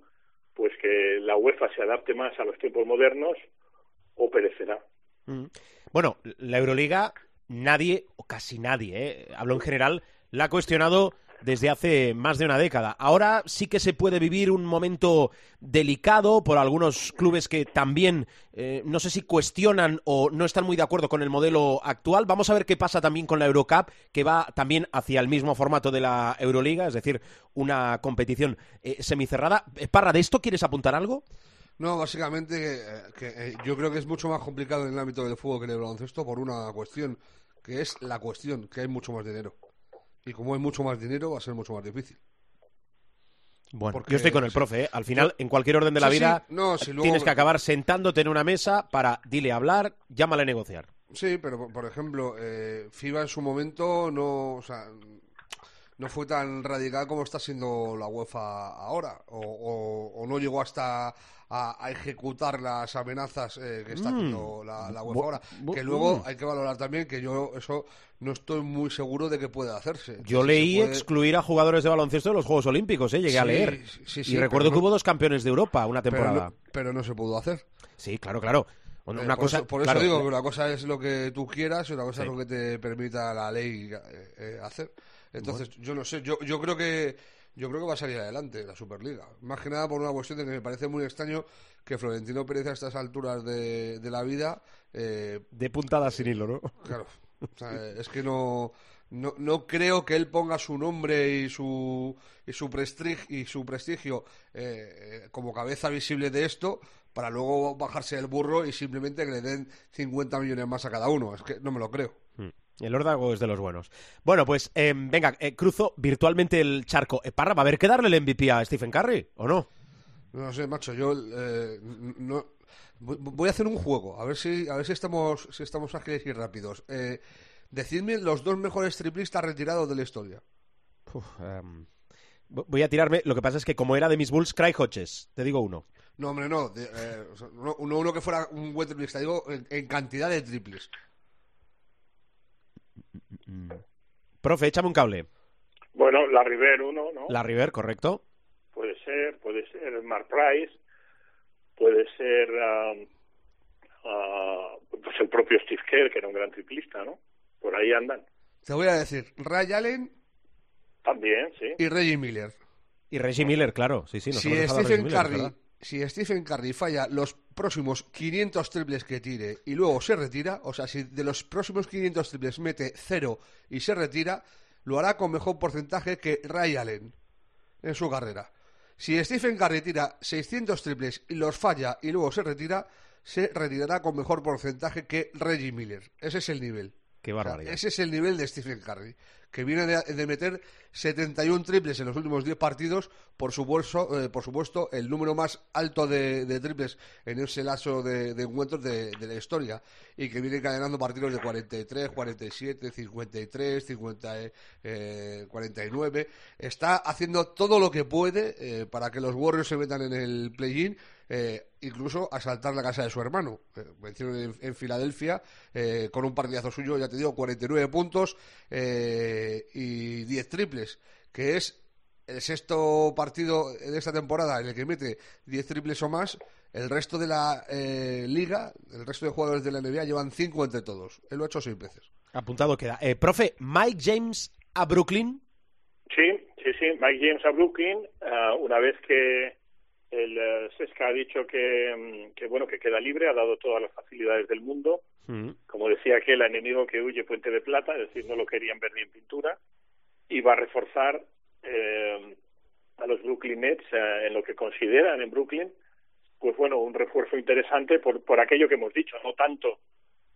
pues que la UEFA se adapte más a los tiempos modernos o perecerá. Mm. Bueno, la Euroliga, nadie, o casi nadie, ¿eh? hablo en general, la ha cuestionado desde hace más de una década. Ahora sí que se puede vivir un momento delicado por algunos clubes que también, eh, no sé si cuestionan o no están muy de acuerdo con el modelo actual. Vamos a ver qué pasa también con la Eurocup, que va también hacia el mismo formato de la Euroliga, es decir, una competición eh, semicerrada. Eh, Parra, ¿de esto quieres apuntar algo? No, básicamente que, que, eh, yo creo que es mucho más complicado en el ámbito del fútbol que en el baloncesto por una cuestión, que es la cuestión, que hay mucho más dinero. Y como hay mucho más dinero, va a ser mucho más difícil. Bueno, Porque- yo estoy con el profe, ¿eh? Al final, en cualquier orden de la Sí, sí, vida, no, si luego- tienes que acabar sentándote en una mesa para dile a hablar, llámale a negociar. Sí, pero por- por ejemplo, eh, FIBA en su momento no, o sea, no fue tan radical como está siendo la UEFA ahora, o, o- o no llegó hasta a, a ejecutar las amenazas eh, que está Mm. haciendo la, la UEFA ahora. Que luego mm. hay que valorar también que yo eso no estoy muy seguro de que pueda hacerse. Yo Si leí puede- excluir a jugadores de baloncesto de los Juegos Olímpicos, ¿eh? Llegué a leer. sí, sí, y recuerdo que no- hubo dos campeones de Europa una pero temporada. no, pero no se pudo hacer. Sí, claro, claro. Una, Eh, una por cosa, eso, por claro, eso digo que una cosa es lo que tú quieras y otra cosa Sí. es lo que te permita la ley eh, eh, hacer. Entonces, yo no sé, yo, yo creo que yo creo que va a salir adelante la Superliga. Más que nada por una cuestión de que me parece muy extraño que Florentino Pérez a estas alturas de, de la vida, eh, de puntada sin hilo, ¿no? claro, o sea, es que no, no, no creo que él ponga su nombre y su y su prestigio y su prestigio eh, eh, como cabeza visible de esto para luego bajarse del burro y simplemente que le den 50 millones más a cada uno. Es que no me lo creo. El órdago es de los buenos. Bueno, pues eh, venga, eh, cruzo virtualmente el charco. Eh, Parra, ¿va a haber que darle el MVP a Stephen Curry o no? No sé, macho, yo eh, no voy- a hacer un juego, a ver si a ver si estamos si estamos ágiles y rápidos. Eh, decidme los dos mejores triplistas retirados de la historia. Uf, em, vo- voy a tirarme. Lo que pasa es que como era de mis Bulls, Craig Hodges. Te digo uno. No, hombre, no. de- eh, no, no uno que fuera un buen triplista, digo en, en cantidad de triples. Profe, échame un cable. Bueno, la River uno, ¿no? La River, correcto. Puede ser, puede ser Mark Price, puede ser um, ah, pues el propio Steve Kerr, que era un gran triplista, ¿no? Por ahí andan. Te voy a decir, Ray Allen También, sí. y Reggie Miller. Y Reggie Miller, claro. Sí, sí, nos si Stephen Curry. Si Stephen Curry falla los próximos 500 triples que tire y luego se retira, o sea, si de los próximos 500 triples mete cero y se retira, lo hará con mejor porcentaje que Ray Allen en su carrera. Si Stephen Curry tira 600 triples y los falla y luego se retira, se retirará con mejor porcentaje que Reggie Miller. Ese es el nivel. Qué O sea, barbaridad. ese es el nivel de Stephen Curry, que viene de, de meter 71 triples en los últimos 10 partidos, por supuesto, eh, por supuesto el número más alto de, de triples en ese lazo de, encuentros de, la historia, y que viene encadenando partidos de 43, 47, 53, 50, eh, 49. Está haciendo todo lo que puede eh, para que los Warriors se metan en el play-in, eh, incluso asaltar la casa de su hermano. Eh, menciono en, en Filadelfia, eh, con un partidazo suyo, ya te digo, 49 puntos eh, y 10 triples, que es el sexto partido de esta temporada en el que mete 10 triples o más. El resto de la eh, liga, el resto de jugadores de la NBA llevan 5 entre todos. Él lo ha hecho 6 veces. Apuntado queda. Eh, profe, Mike James a Brooklyn. Sí, sí, sí. Mike James a Brooklyn, una vez que el eh, Sesca ha dicho que, mm, que, bueno, que queda libre, ha dado todas las facilidades del mundo. Mm. Como decía aquel enemigo que huye puente de plata, es decir, no lo querían ver ni en pintura. y va a reforzar eh, a los Brooklyn Nets eh, en lo que consideran en Brooklyn, pues bueno, un refuerzo interesante por, por aquello que hemos dicho, no tanto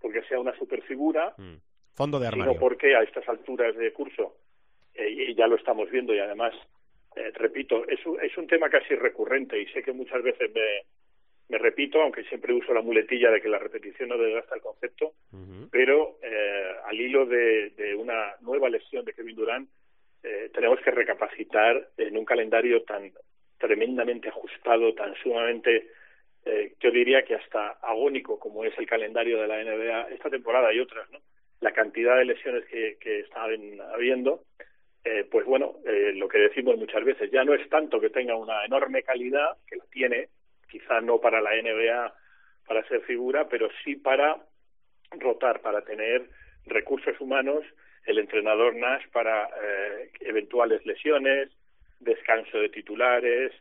porque sea una superfigura, Mm. Fondo de sino armario. porque a estas alturas de curso, eh, y ya lo estamos viendo y además, eh, repito, es un, es un tema casi recurrente y sé que muchas veces me, me repito, aunque siempre uso la muletilla de que la repetición no desgasta el concepto, pero eh, al hilo de, de una nueva lesión de Kevin Durant, eh, tenemos que recapacitar en un calendario tan tremendamente ajustado, tan sumamente, eh, yo diría que hasta agónico como es el calendario de la NBA esta temporada y otras, ¿no? La cantidad de lesiones que, que están habiendo, eh, pues bueno, eh, lo que decimos muchas veces, ya no es tanto que tenga una enorme calidad, que la tiene, quizá no para la NBA para ser figura, pero sí para rotar, para tener recursos humanos, el entrenador Nash para eh, eventuales lesiones, descanso de titulares,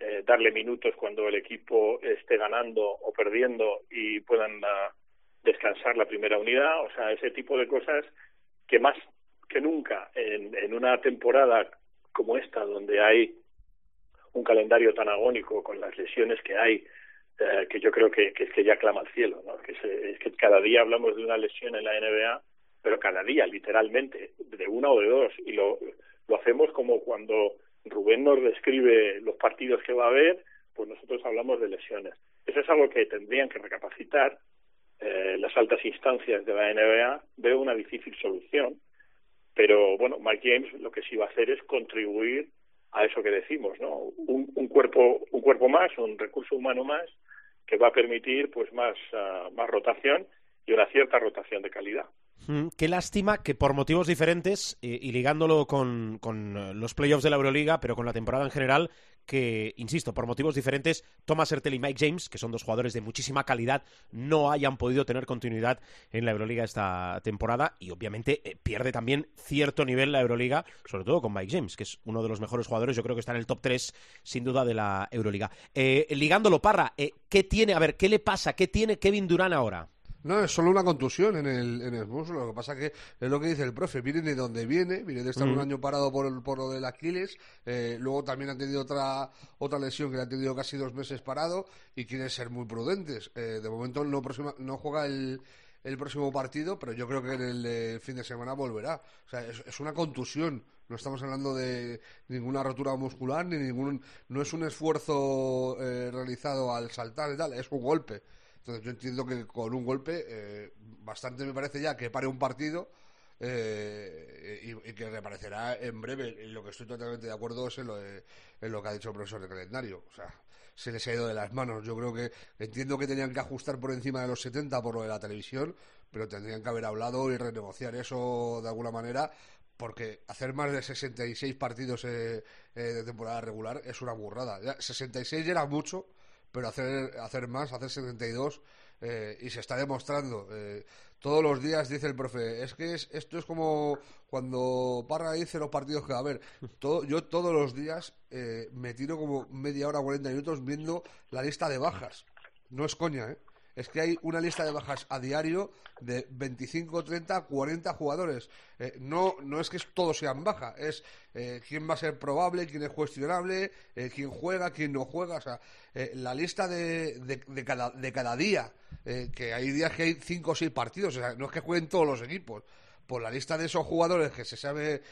eh, darle minutos cuando el equipo esté ganando o perdiendo y puedan ah, descansar la primera unidad, o sea, ese tipo de cosas que más que nunca en, una temporada como esta, donde hay un calendario tan agónico con las lesiones que hay, eh, que yo creo que, que es que ya clama al cielo, ¿no? que se- es que cada día hablamos de una lesión en la NBA, pero cada día, literalmente, de una o de dos, y lo, lo hacemos como cuando Rubén nos describe los partidos que va a haber, pues nosotros hablamos de lesiones. Eso es algo que tendrían que recapacitar eh, las altas instancias de la NBA. Veo una difícil solución, pero bueno, Mike James lo que sí va a hacer es contribuir a eso que decimos, ¿no? Un, un cuerpo, un cuerpo más, un recurso humano más que va a permitir pues más, ah, más rotación y una cierta rotación de calidad. Mm, Qué lástima que por motivos diferentes, y ligándolo con, con, eh, los playoffs de la Euroliga, pero con la temporada en general, que, insisto, por motivos diferentes, Thomas Hertel y Mike James, que son dos jugadores de muchísima calidad, no hayan podido tener continuidad en la Euroliga esta temporada y obviamente eh, pierde también cierto nivel la Euroliga, sobre todo con Mike James, que es uno de los mejores jugadores, yo creo que está en el top 3 sin duda de la Euroliga. Eh, ligándolo, Parra, eh, ¿qué tiene, a ver, qué le pasa, qué tiene Kevin Durant ahora? No, es solo una contusión en el, en el muslo. Lo que pasa que es lo que dice el profe. Viene de donde viene, viene de estar Mm. un año parado por, el- por lo del Aquiles. eh, luego también ha tenido otra otra lesión que le ha tenido casi dos meses parado y quiere ser muy prudentes. Eh, de momento no, próxima- no juega el, el próximo partido, pero yo creo que en el fin de semana volverá. O sea, es, es una contusión. No estamos hablando de ninguna rotura muscular ni ningún. No es un esfuerzo eh, realizado al saltar y tal, es un golpe. Entonces yo entiendo que con un golpe eh, bastante me parece ya que pare un partido eh, y, que reaparecerá en breve. Lo que estoy totalmente de acuerdo es en lo, de- en lo que ha dicho el profesor de calendario. O sea, se les ha ido de las manos. Yo creo que entiendo que tenían que ajustar por encima de los 70 por lo de la televisión, pero tendrían que haber hablado y renegociar eso de alguna manera. Porque hacer más de 66 partidos eh, eh, de temporada regular es una burrada. Ya, 66 ya era mucho, pero hacer, hacer más, hacer 72, eh, y se está demostrando. eh, todos los días dice el profe, es que es, esto es como cuando Parra dice los partidos que a haber. Todo, yo todos los días eh, me tiro como media hora, 40 minutos viendo la lista de bajas. No es coña, ¿eh? Es que hay una lista de bajas a diario de 25, 30, 40 jugadores. Eh, no, no es que todos sean baja, es eh, quién va a ser probable, quién es cuestionable, eh, quién juega, quién no juega. O sea, eh, la lista de, de, de cada, de cada día, eh, que hay días que hay 5 o 6 partidos, o sea, no es que jueguen todos los equipos. Por la lista de esos jugadores que se sabe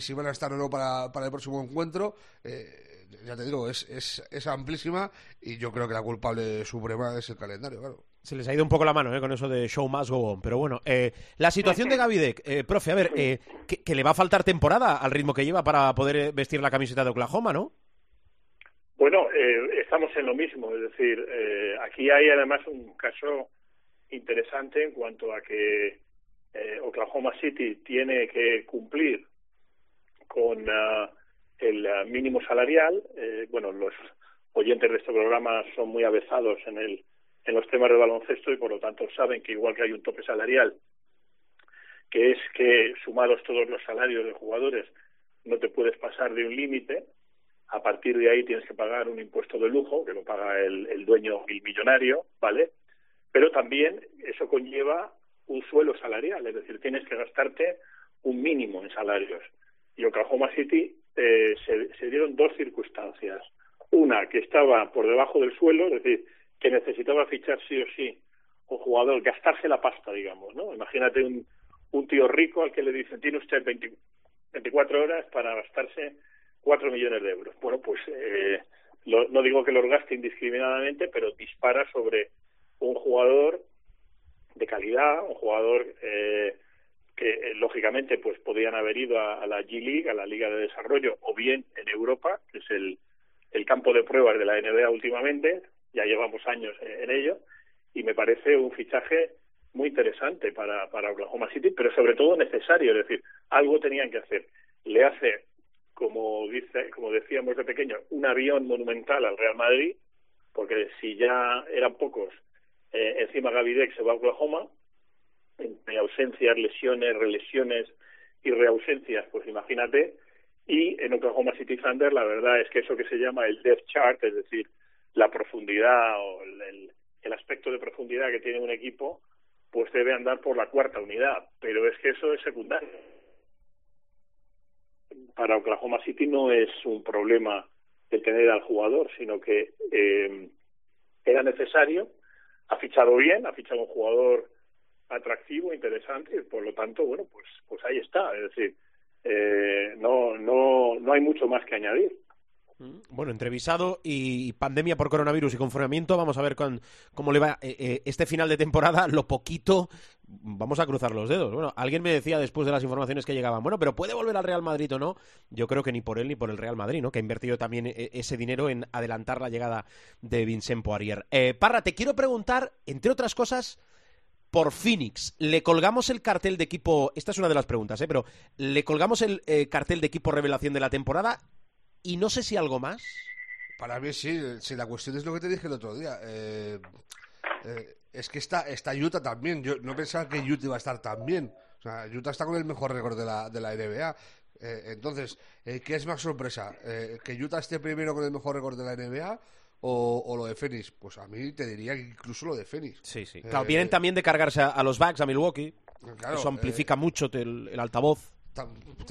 si van a estar o no para, para el próximo encuentro, eh, ya te digo, es, es, es amplísima y yo creo que la culpable suprema es el calendario, claro. Se les ha ido un poco la mano ¿eh? con eso de show must go on. Pero bueno, eh, la situación de Gavidec, eh, profe, a ver, eh, que, que le va a faltar temporada al ritmo que lleva para poder eh, vestir la camiseta de Oklahoma, ¿no? Bueno, eh, estamos en lo mismo, es decir, eh, aquí hay además un caso interesante en cuanto a que eh, Oklahoma City tiene que cumplir con ah, el ah, mínimo salarial. Eh, bueno, los oyentes de este programa son muy avezados en el en los temas de baloncesto y por lo tanto saben que igual que hay un tope salarial, que es que sumados todos los salarios de jugadores no te puedes pasar de un límite, a partir de ahí tienes que pagar un impuesto de lujo, que lo paga el, el dueño el millonario, ¿vale? Pero también eso conlleva un suelo salarial, es decir, tienes que gastarte un mínimo en salarios. y Oklahoma City eh, se, dieron dos circunstancias. Una, que estaba por debajo del suelo, es decir, que necesitaba fichar sí o sí un jugador, gastarse la pasta, digamos, ¿no? Imagínate un, un tío rico al que le dicen, tiene usted 20 24 horas para gastarse 4 millones de euros. Bueno, pues eh, lo, no digo que los gaste indiscriminadamente, pero dispara sobre un jugador de calidad, un jugador eh, que eh, lógicamente pues podrían haber ido a, la G League, a la Liga de Desarrollo, o bien en Europa, que es el, el campo de pruebas de la NBA últimamente, ya llevamos años en ello, y me parece un fichaje muy interesante para, para Oklahoma City, pero sobre todo necesario, es decir, algo tenían que hacer. Le hace, como dice, como decíamos de pequeño, un avión monumental al Real Madrid, porque si ya eran pocos, eh, encima Gavidec se va a Oklahoma, entre ausencias, lesiones, relesiones y reausencias, pues imagínate, y en Oklahoma City Thunder la verdad es que eso que se llama el depth chart, es decir, la profundidad o el, el, aspecto de profundidad que tiene un equipo, pues debe andar por la cuarta unidad, pero es que eso es secundario. Para Oklahoma City no es un problema el tener al jugador, sino que eh, era necesario, ha fichado bien, ha fichado un jugador atractivo, interesante, y por lo tanto, bueno, pues, pues ahí está, es decir, eh, no, no, no hay mucho más que añadir. Bueno, entrevistado y pandemia por coronavirus y confinamiento, vamos a ver con, cómo le va eh, eh, este final de temporada, lo poquito, vamos a cruzar los dedos. Bueno, alguien me decía después de las informaciones que llegaban, bueno, pero ¿puede volver al Real Madrid o no? Yo creo que ni por él ni por el Real Madrid, ¿no? Que ha invertido también eh, ese dinero en adelantar la llegada de Vincent Poirier. Eh, Parra, te quiero preguntar, entre otras cosas, por Phoenix. ¿Le colgamos el cartel de equipo? Esta es una de las preguntas, ¿eh? Pero ¿le colgamos el eh, cartel de equipo revelación de la temporada? Y no sé si algo más. Para mí sí, si la cuestión es lo que te dije el otro día. Eh, eh, es que está, está Utah también. Yo no pensaba que Utah iba a estar tan bien. O sea, Utah está con el mejor récord de la, de la NBA. Entonces, ¿qué es más sorpresa? ¿Que Utah esté primero con el mejor récord de la NBA? O, o, lo de Phoenix, pues a mí te diría que incluso lo de Phoenix. Sí, sí. Claro, vienen también de cargarse a, a los Bucks, a Milwaukee. Claro, Eso amplifica mucho el, el altavoz.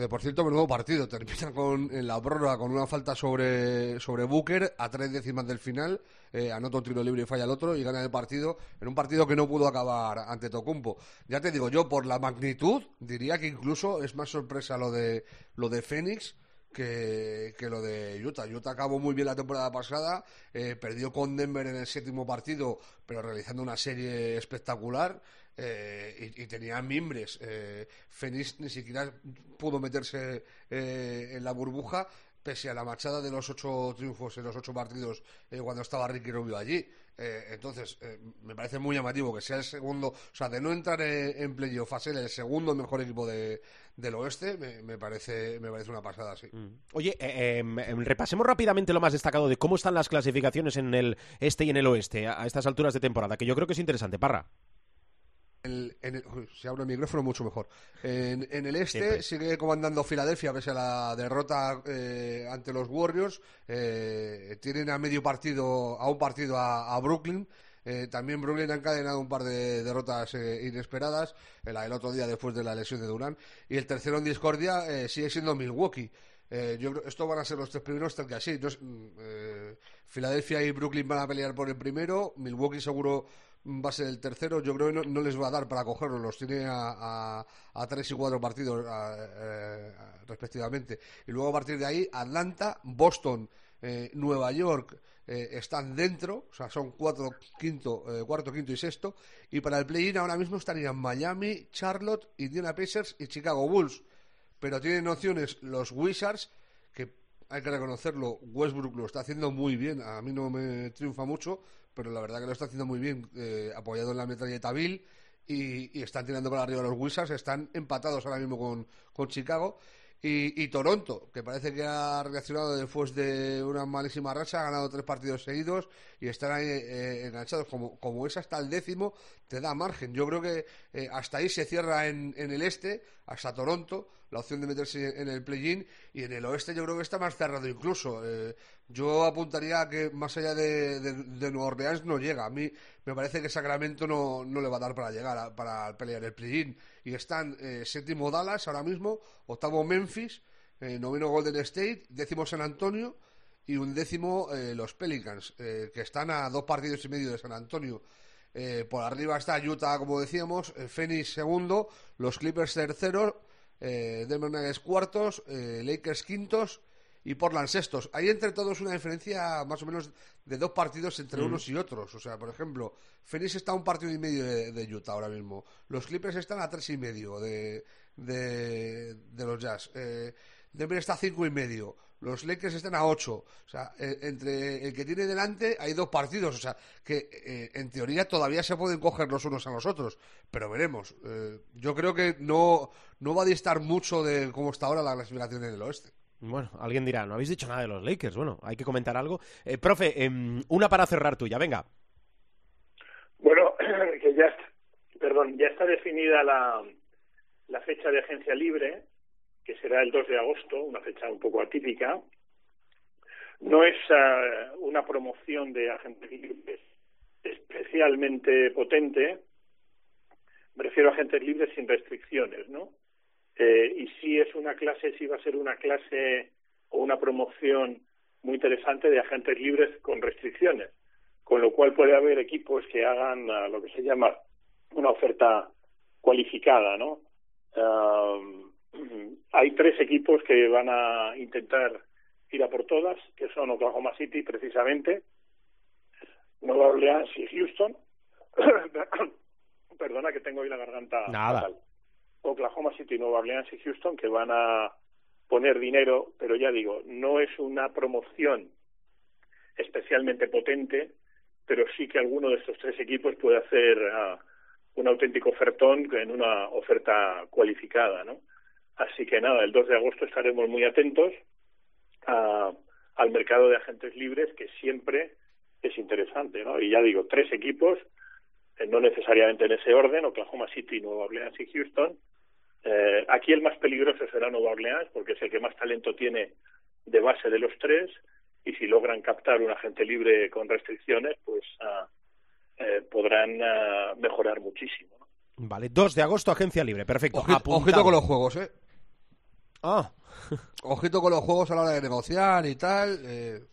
Por cierto, menudo partido. Termina con, en la prórroga con una falta sobre, sobre Booker a tres décimas del final. Eh, anota un tiro libre y falla el otro y gana el partido en un partido que no pudo acabar ante Tocumpo. Ya te digo, yo por la magnitud diría que incluso es más sorpresa lo de, lo de Phoenix que, que, lo de Utah. Utah acabó muy bien la temporada pasada, eh, perdió con Denver en el séptimo partido, pero realizando una serie espectacular. Eh, y, y, tenía mimbres. Eh, Phoenix ni siquiera pudo meterse eh, en la burbuja, pese a la marchada de los ocho triunfos en los ocho partidos eh, cuando estaba Ricky Rubio allí. Eh, entonces, eh, me parece muy llamativo que sea el segundo, o sea, de no entrar en, en playoff a ser el segundo mejor equipo de, del oeste, me, me, parece, me parece una pasada, sí. Mm. Oye, eh, repasemos rápidamente lo más destacado de cómo están las clasificaciones en el este y en el oeste a, a estas alturas de temporada, que yo creo que es interesante. Parra. El, en el, uy, si abro el micrófono mucho mejor. En, en el este Siempre. sigue comandando Filadelfia pese a la derrota eh, ante los Warriors. Eh, tienen a medio partido, a un partido a, a Brooklyn. Eh, también Brooklyn ha encadenado un par de derrotas eh, inesperadas, el, otro día después de la lesión de Durán. Y el tercero en discordia eh, sigue siendo Milwaukee. Eh, yo creo estos van a ser los tres primeros tal que así. Entonces, eh, Filadelfia y Brooklyn van a pelear por el primero. Milwaukee seguro va a ser el tercero. Yo creo que no, no les va a dar para cogerlos. Los tiene a, a, tres y cuatro partidos eh, respectivamente. Y luego a partir de ahí, Atlanta, Boston, eh, Nueva York. Eh, están dentro, o sea, son cuatro, quinto, cuarto, quinto y sexto. Y para el play-in ahora mismo estarían Miami, Charlotte, Indiana Pacers y Chicago Bulls. Pero tienen opciones los Wizards, que hay que reconocerlo, Westbrook lo está haciendo muy bien. A mí no me triunfa mucho, pero la verdad que lo está haciendo muy bien, eh, apoyado en la metralleta Bill. Y, están tirando para arriba los Wizards, están empatados ahora mismo con, con Chicago. Y, y, Toronto, que parece que ha reaccionado después de una malísima racha, ha ganado tres partidos seguidos y están ahí eh, enganchados. Como, como es hasta el décimo, te da margen. Yo creo que eh, hasta ahí se cierra en, en, el este, hasta Toronto, la opción de meterse en el play-in. Y en el oeste yo creo que está más cerrado incluso. Eh, yo apuntaría a que más allá de, de, de, Nueva Orleans no llega. A mí me parece que Sacramento no, no le va a dar para llegar a, para pelear el play-in. Y están eh, séptimo Dallas ahora mismo, octavo Memphis. eh, noveno Golden State, décimo San Antonio y un décimo eh, los Pelicans, eh, que están a dos partidos y medio de San Antonio. Eh, por arriba está Utah, como decíamos, eh, Phoenix segundo, los Clippers tercero, eh, Denver Nuggets cuartos, Lakers quintos y Portland sextos. Hay entre todos una diferencia más o menos de dos partidos entre unos y otros. O sea, por ejemplo, Phoenix está a un partido y medio de, de Utah ahora mismo. Los Clippers están a tres y medio de, de, de los Jazz. Eh, Denver está a cinco y medio. Los Lakers están a ocho. O sea, eh, entre el que tiene delante hay dos partidos. O sea, que eh, en teoría todavía se pueden coger los unos a los otros. Pero veremos. Eh, yo creo que no, no va a distar mucho de cómo está ahora la clasificación en el oeste. Bueno, alguien dirá, no habéis dicho nada de los Lakers. Bueno, hay que comentar algo. Eh, profe, em, una para cerrar tuya, venga. Bueno, que ya, está- perdón, ya está definida la, la fecha de agencia libre, que será el 2 de agosto, una fecha un poco atípica. No es ah, una promoción de agentes libres especialmente potente, me refiero a agentes libres sin restricciones, ¿no? Eh, y sí es una clase, sí va a ser una clase o una promoción muy interesante de agentes libres con restricciones con lo cual puede haber equipos que hagan ah, lo que se llama una oferta cualificada, ¿no? Ah, hay tres equipos que van a intentar ir a por todas, que son Oklahoma City precisamente, Nueva Orleans y Houston. Perdona que tengo hoy la garganta Nada. fatal. Oklahoma City, Nueva Orleans y Houston que van a poner dinero, pero ya digo, no es una promoción especialmente potente, pero sí que alguno de estos tres equipos puede hacer ah, un auténtico ofertón en una oferta cualificada, ¿no? Así que nada, el 2 de agosto estaremos muy atentos a- al mercado de agentes libres, que siempre es interesante, ¿no? Y ya digo, tres equipos, eh, no necesariamente en ese orden, Oklahoma City, Nueva Orleans y Houston. Eh, aquí el más peligroso será Nueva Orleans, porque es el que más talento tiene de base de los tres, y si logran captar un agente libre con restricciones, pues ah, eh, podrán ah, mejorar muchísimo. ¿no? Vale, 2 de agosto, agencia libre, perfecto. Ojito con los juegos, ¿eh? Ah, Ojito con los juegos a la hora de negociar y tal. eh.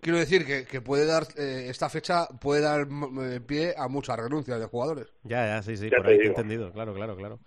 Quiero decir que, que puede dar eh, esta fecha puede dar mm, eh, pie a muchas renuncias de jugadores. ya, ya, sí, sí, Ya por ahí te he digo. entendido, claro, claro, claro.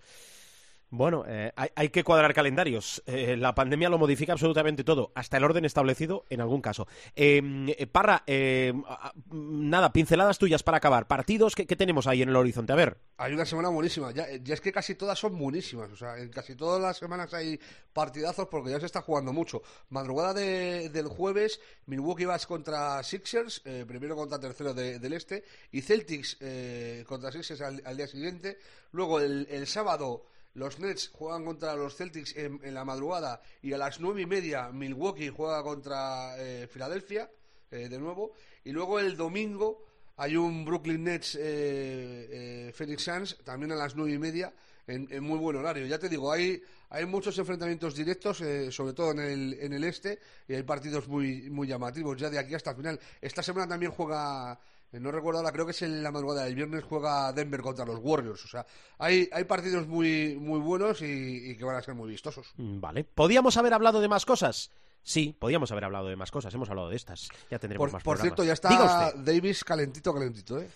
Bueno, eh, hay, que cuadrar calendarios. Eh, la pandemia lo modifica absolutamente todo, hasta el orden establecido en algún caso. Eh, eh, Parra, a- nada, pinceladas tuyas para acabar. Partidos, ¿qué, tenemos ahí en el horizonte? A ver. Hay una semana buenísima. Ya, ya es que casi todas son buenísimas. O sea, en casi todas las semanas hay partidazos porque ya se está jugando mucho. Madrugada de- del jueves, Milwaukee Bucks contra Sixers, eh, primero contra tercero de- del este, y Celtics eh, contra Sixers al, día siguiente. Luego el sábado. Los Nets juegan contra los Celtics en, en la madrugada y a las nueve y media Milwaukee juega contra eh, Filadelfia eh, de nuevo y luego el domingo hay un Brooklyn Nets eh, eh, Phoenix Suns también a las nueve y media en, en muy buen horario. Ya te digo, hay, hay muchos enfrentamientos directos, eh, sobre todo en el, en el este, y hay partidos muy, muy llamativos ya de aquí hasta el final. Esta semana también juega, no recuerdo ahora, creo que es en la madrugada del viernes, juega Denver contra los Warriors. O sea, hay, hay partidos muy, muy buenos y, y que van a ser muy vistosos. Mm, Vale. ¿Podíamos haber hablado de más cosas? Sí, podíamos haber hablado de más cosas. Hemos hablado de estas. Ya tendremos Por, más por programas. cierto, ya está. Davis calentito, calentito, ¿eh?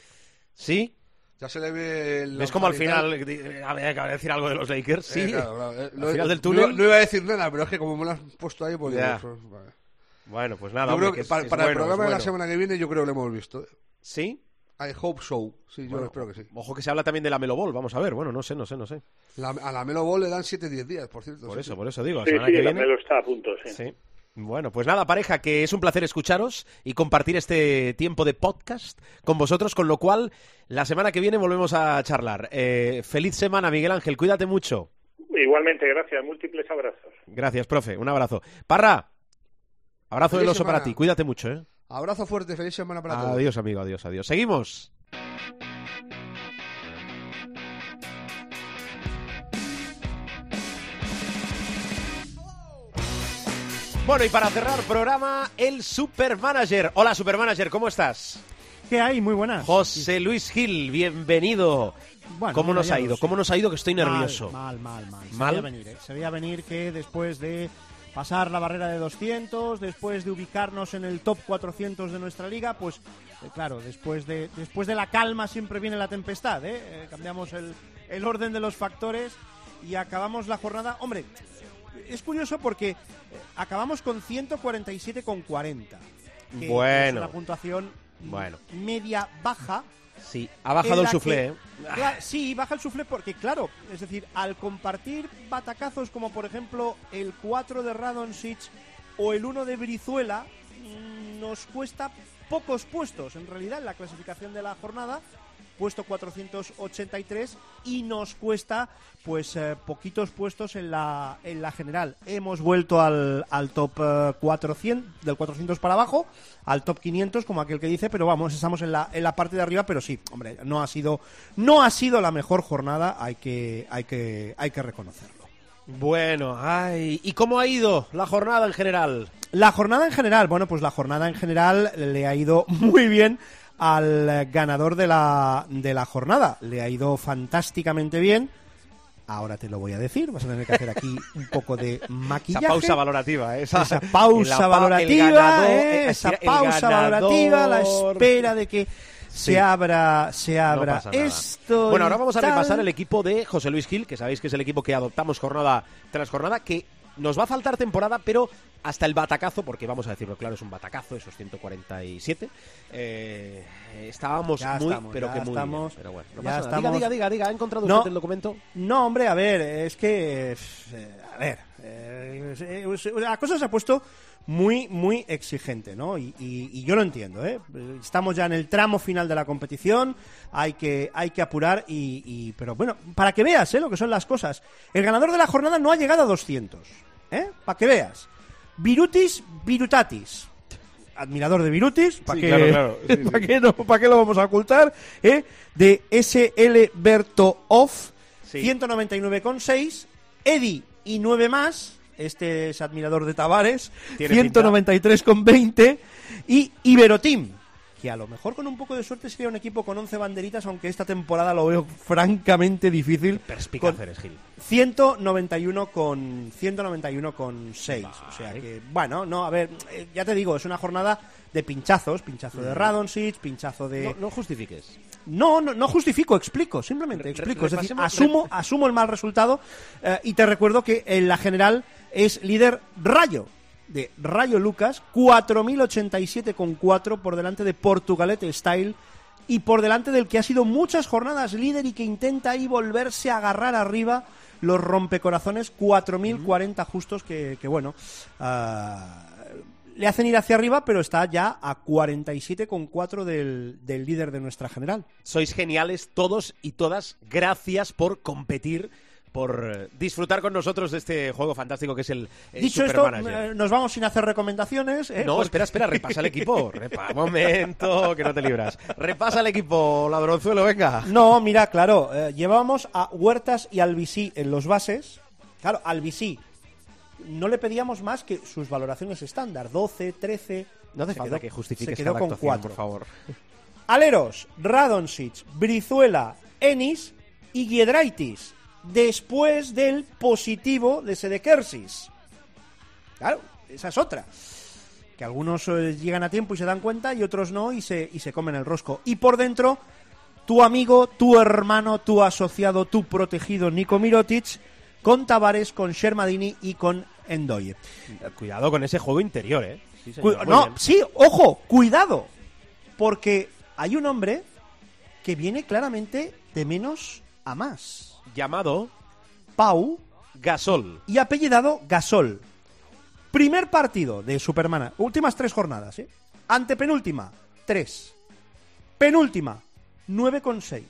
¿Sí? Ya se le ve... el ¿Ves como al final eh, había que decir algo de los Lakers? Sí. Eh, claro, claro, eh, Al final del túnel. No, iba a decir nada, pero es que como me lo has puesto ahí, pues... Pues, vale. Bueno, pues nada. Yo hombre, creo que es- para, es para bueno, el programa es de la semana que viene yo creo que lo hemos visto. ¿Sí? I hope so. Sí, yo Bueno, espero que sí. Ojo que se habla también de la Melo Ball. Vamos a ver. Bueno, no sé, no sé, no sé. La- a la Melo Ball le dan 7-10 días, por cierto. Por sí, eso, sí. por eso digo. La Sí, semana sí, que la viene. Melo está a punto, sí. Sí. Bueno, pues nada, pareja, que es un placer escucharos y compartir este tiempo de podcast con vosotros, con lo cual la semana que viene volvemos a charlar. Eh, feliz semana, Miguel Ángel, cuídate mucho. Igualmente, gracias. Múltiples abrazos. Gracias, profe, un abrazo. Parra, abrazo Feliz del oso para ti, cuídate mucho, ¿eh? Abrazo fuerte, feliz semana para todos. Adiós, amigo, adiós, adiós. Seguimos. Bueno, y para cerrar programa, el Supermanager. Hola, Supermanager, ¿cómo estás? ¿Qué hay? Muy buenas. José Luis Gil, bienvenido. Bueno, ¿Cómo nos ha ido? ¿Cómo nos ha ido que estoy Mal, nervioso? Mal, mal, mal. Se ¿Mal? veía venir, ¿eh? Se veía venir que después de pasar la barrera de 200, después de ubicarnos en el top 400 de nuestra liga, pues eh, claro, después de, después de la calma siempre viene la tempestad, ¿eh? Eh, cambiamos el, el orden de los factores y acabamos la jornada. Hombre, es curioso porque eh, acabamos con 147,40. que Bueno. Es una puntuación Bueno. media baja. Sí, ha bajado el suflé, ¿eh? Sí, baja el suflé porque, claro, es decir, al compartir batacazos como por ejemplo el 4 de Radonjic o el 1 de Brizuela, mm, nos cuesta pocos puestos en realidad en la clasificación de la jornada, puesto 483 y nos cuesta pues eh, poquitos puestos en la, en la general. Hemos vuelto al, al top eh, 400, del 400 para abajo, al top 500 como aquel que dice, pero vamos, estamos en la, en la parte de arriba, pero sí, hombre, no ha sido, no ha sido la mejor jornada, hay que, hay que, hay que reconocerlo. Bueno, ay, ¿y cómo ha ido la jornada en general? La jornada en general, bueno, pues la jornada en general le ha ido muy bien al ganador de la, de la jornada. Le ha ido fantásticamente bien. Ahora te lo voy a decir, vas a tener que hacer aquí un poco de maquillaje. Esa pausa valorativa, ¿eh? esa, Esa pausa pa- valorativa, ganador, ¿eh? esa pausa valorativa, la espera de que Sí. se abra, se abra esto. Bueno, ahora vamos a repasar el equipo de José Luis Gil, que sabéis que es el equipo que adoptamos jornada tras jornada, que nos va a faltar temporada, pero hasta el batacazo, porque vamos a decirlo claro, es un batacazo, esos 147. eh, estábamos Ya muy, estamos, pero ya que muy estamos, bien. Pero bueno, no ya pasa nada. estamos- Diga, diga, diga, diga, ¿ha encontrado No. usted el documento? No, hombre, a ver, es que. eh, a ver. Eh, eh, la cosa se ha puesto muy, muy exigente, ¿no? Y, y- y yo lo entiendo, ¿eh? Estamos ya en el tramo final de la competición, hay que, hay que apurar, y, y- pero bueno, para que veas, ¿eh? Lo que son las cosas. El ganador de la jornada no ha llegado a 200, ¿eh? Para que veas. Virutis Virutatis. Admirador de Virutis, ¿para Sí, qué, claro, claro. Sí, sí. ¿pa' qué no, pa' qué lo vamos a ocultar? ¿eh? De SL Berto Off, Sí. 199,6. Eddie y 9 más. Este es admirador de Tavares. Tiene 193,20. Y Iberoteam, que a lo mejor con un poco de suerte sería un equipo con 11 banderitas, aunque esta temporada lo veo francamente difícil. Perspicaz eres, Gil. 191 con 191 con 6. O sea que, bueno, no, a ver, eh, ya te digo, es una jornada de pinchazos, pinchazo de Radonjic, pinchazo de No, no justifiques. No, no, no justifico, explico, simplemente explico. Es decir, asumo, asumo el mal resultado eh, y te recuerdo que en la general es líder Rayo, de Rayo Lucas, 4.087,4 por delante de Portugalete Style y por delante del que ha sido muchas jornadas líder y que intenta ahí volverse a agarrar arriba los rompecorazones, 4.040 justos que, que bueno, ah, le hacen ir hacia arriba, pero está ya a 47,4 del, del líder de nuestra general. Sois geniales todos y todas. Gracias por competir, por eh, disfrutar con nosotros de este juego fantástico que es el, el Dicho Super esto, Manager. eh, nos vamos sin hacer recomendaciones. ¿eh? No, Porque- espera, espera, repasa el equipo. Repa, momento, que no te libras. Repasa el equipo, ladronzuelo, venga. No, mira, claro, eh, llevábamos a Huertas y Albisí en los bases. Claro, Albisí no le pedíamos más que sus valoraciones estándar, 12, 13. No hace se falta quedó- que justifiques se quedó con actuación, 4. por favor. Aleros, Radonjic, Brizuela, Enis y Giedraitis, después del positivo de Sedekersis. Claro, esa es otra. Que algunos eh, llegan a tiempo y se dan cuenta y otros no y se, y se comen el rosco. Y por dentro, tu amigo, tu hermano, tu asociado, tu protegido Nico Mirotic, con Tavares, con Shermadini y con Endoye. Cuidado con ese juego interior, ¿eh? Sí, señor, no, bien. sí, ojo, cuidado. Porque hay un hombre que viene claramente de menos a más. Llamado Pau Gasol. y apellidado Gasol. Primer partido de Superman. Últimas tres jornadas, ¿eh? Antepenúltima, 3. Penúltima, 9,6.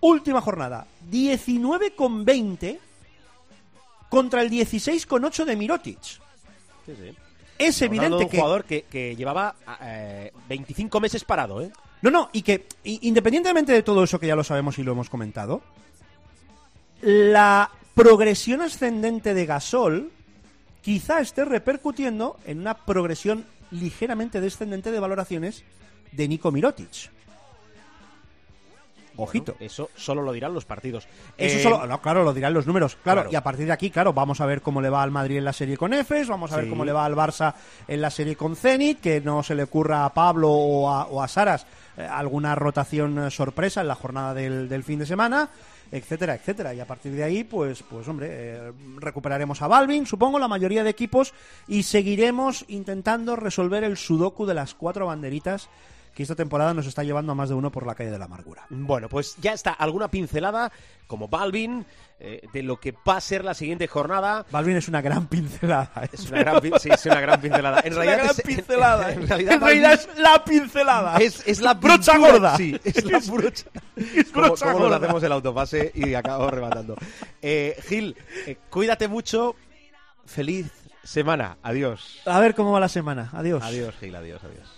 Última jornada, 19,20 contra el 16,8 de Mirotic. Sí, sí. Es de evidente un que... jugador que, que llevaba eh, 25 meses parado, ¿eh? No, no, y que independientemente de todo eso que ya lo sabemos y lo hemos comentado, la progresión ascendente de Gasol quizá esté repercutiendo en una progresión ligeramente descendente de valoraciones de Nico Mirotic. Ojito. Bueno, eso solo lo dirán los partidos. Eso Eh, solo, no, claro, lo dirán los números. Claro, claro. y a partir de aquí, claro, vamos a ver cómo le va al Madrid en la serie con Efes, vamos a ver cómo le va al Barça en la serie con Zenit, que no se le ocurra a Pablo o a, o a Saras eh, alguna rotación eh, sorpresa en la jornada del, del fin de semana, etcétera, etcétera. Y a partir de ahí, pues, pues hombre, eh, recuperaremos a Balvin, supongo, la mayoría de equipos, y seguiremos intentando resolver el sudoku de las cuatro banderitas que esta temporada nos está llevando a más de uno por la calle de la amargura. Bueno, pues ya está alguna pincelada, como Balvin, eh, de lo que va a ser la siguiente jornada. Balvin es una gran pincelada. ¿eh? Es una gran, sí, es una gran pincelada. En Es una realidad gran es- en- pincelada. En, realidad, En realidad Balvin es la pincelada. es, es la brocha pintura- gorda. Sí, es la brocha. Es brocha como gorda. hacemos el autopase y acabamos rematando. Eh, Gil, cuídate mucho. Feliz semana. Adiós. A ver cómo va la semana. Adiós. Adiós, Gil. Adiós, adiós.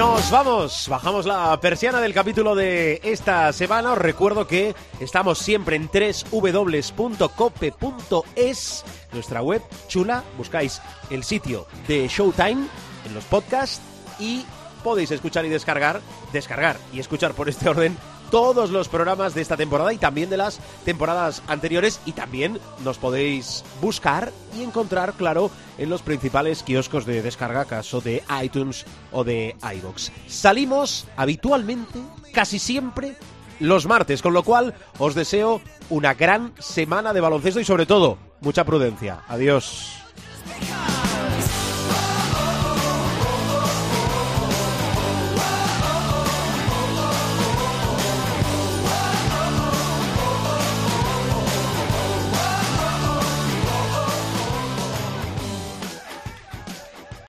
Nos vamos, bajamos la persiana del capítulo de esta semana. Os recuerdo que estamos siempre en www.cope.es, nuestra web chula. Buscáis el sitio de Showtime en los podcasts y podéis escuchar y descargar, descargar y escuchar por este orden todos los programas de esta temporada y también de las temporadas anteriores y también nos podéis buscar y encontrar, claro, en los principales kioscos de descarga, caso de iTunes o de iBox. Salimos habitualmente, casi siempre, los martes, con lo cual os deseo una gran semana de baloncesto y sobre todo mucha prudencia. Adiós.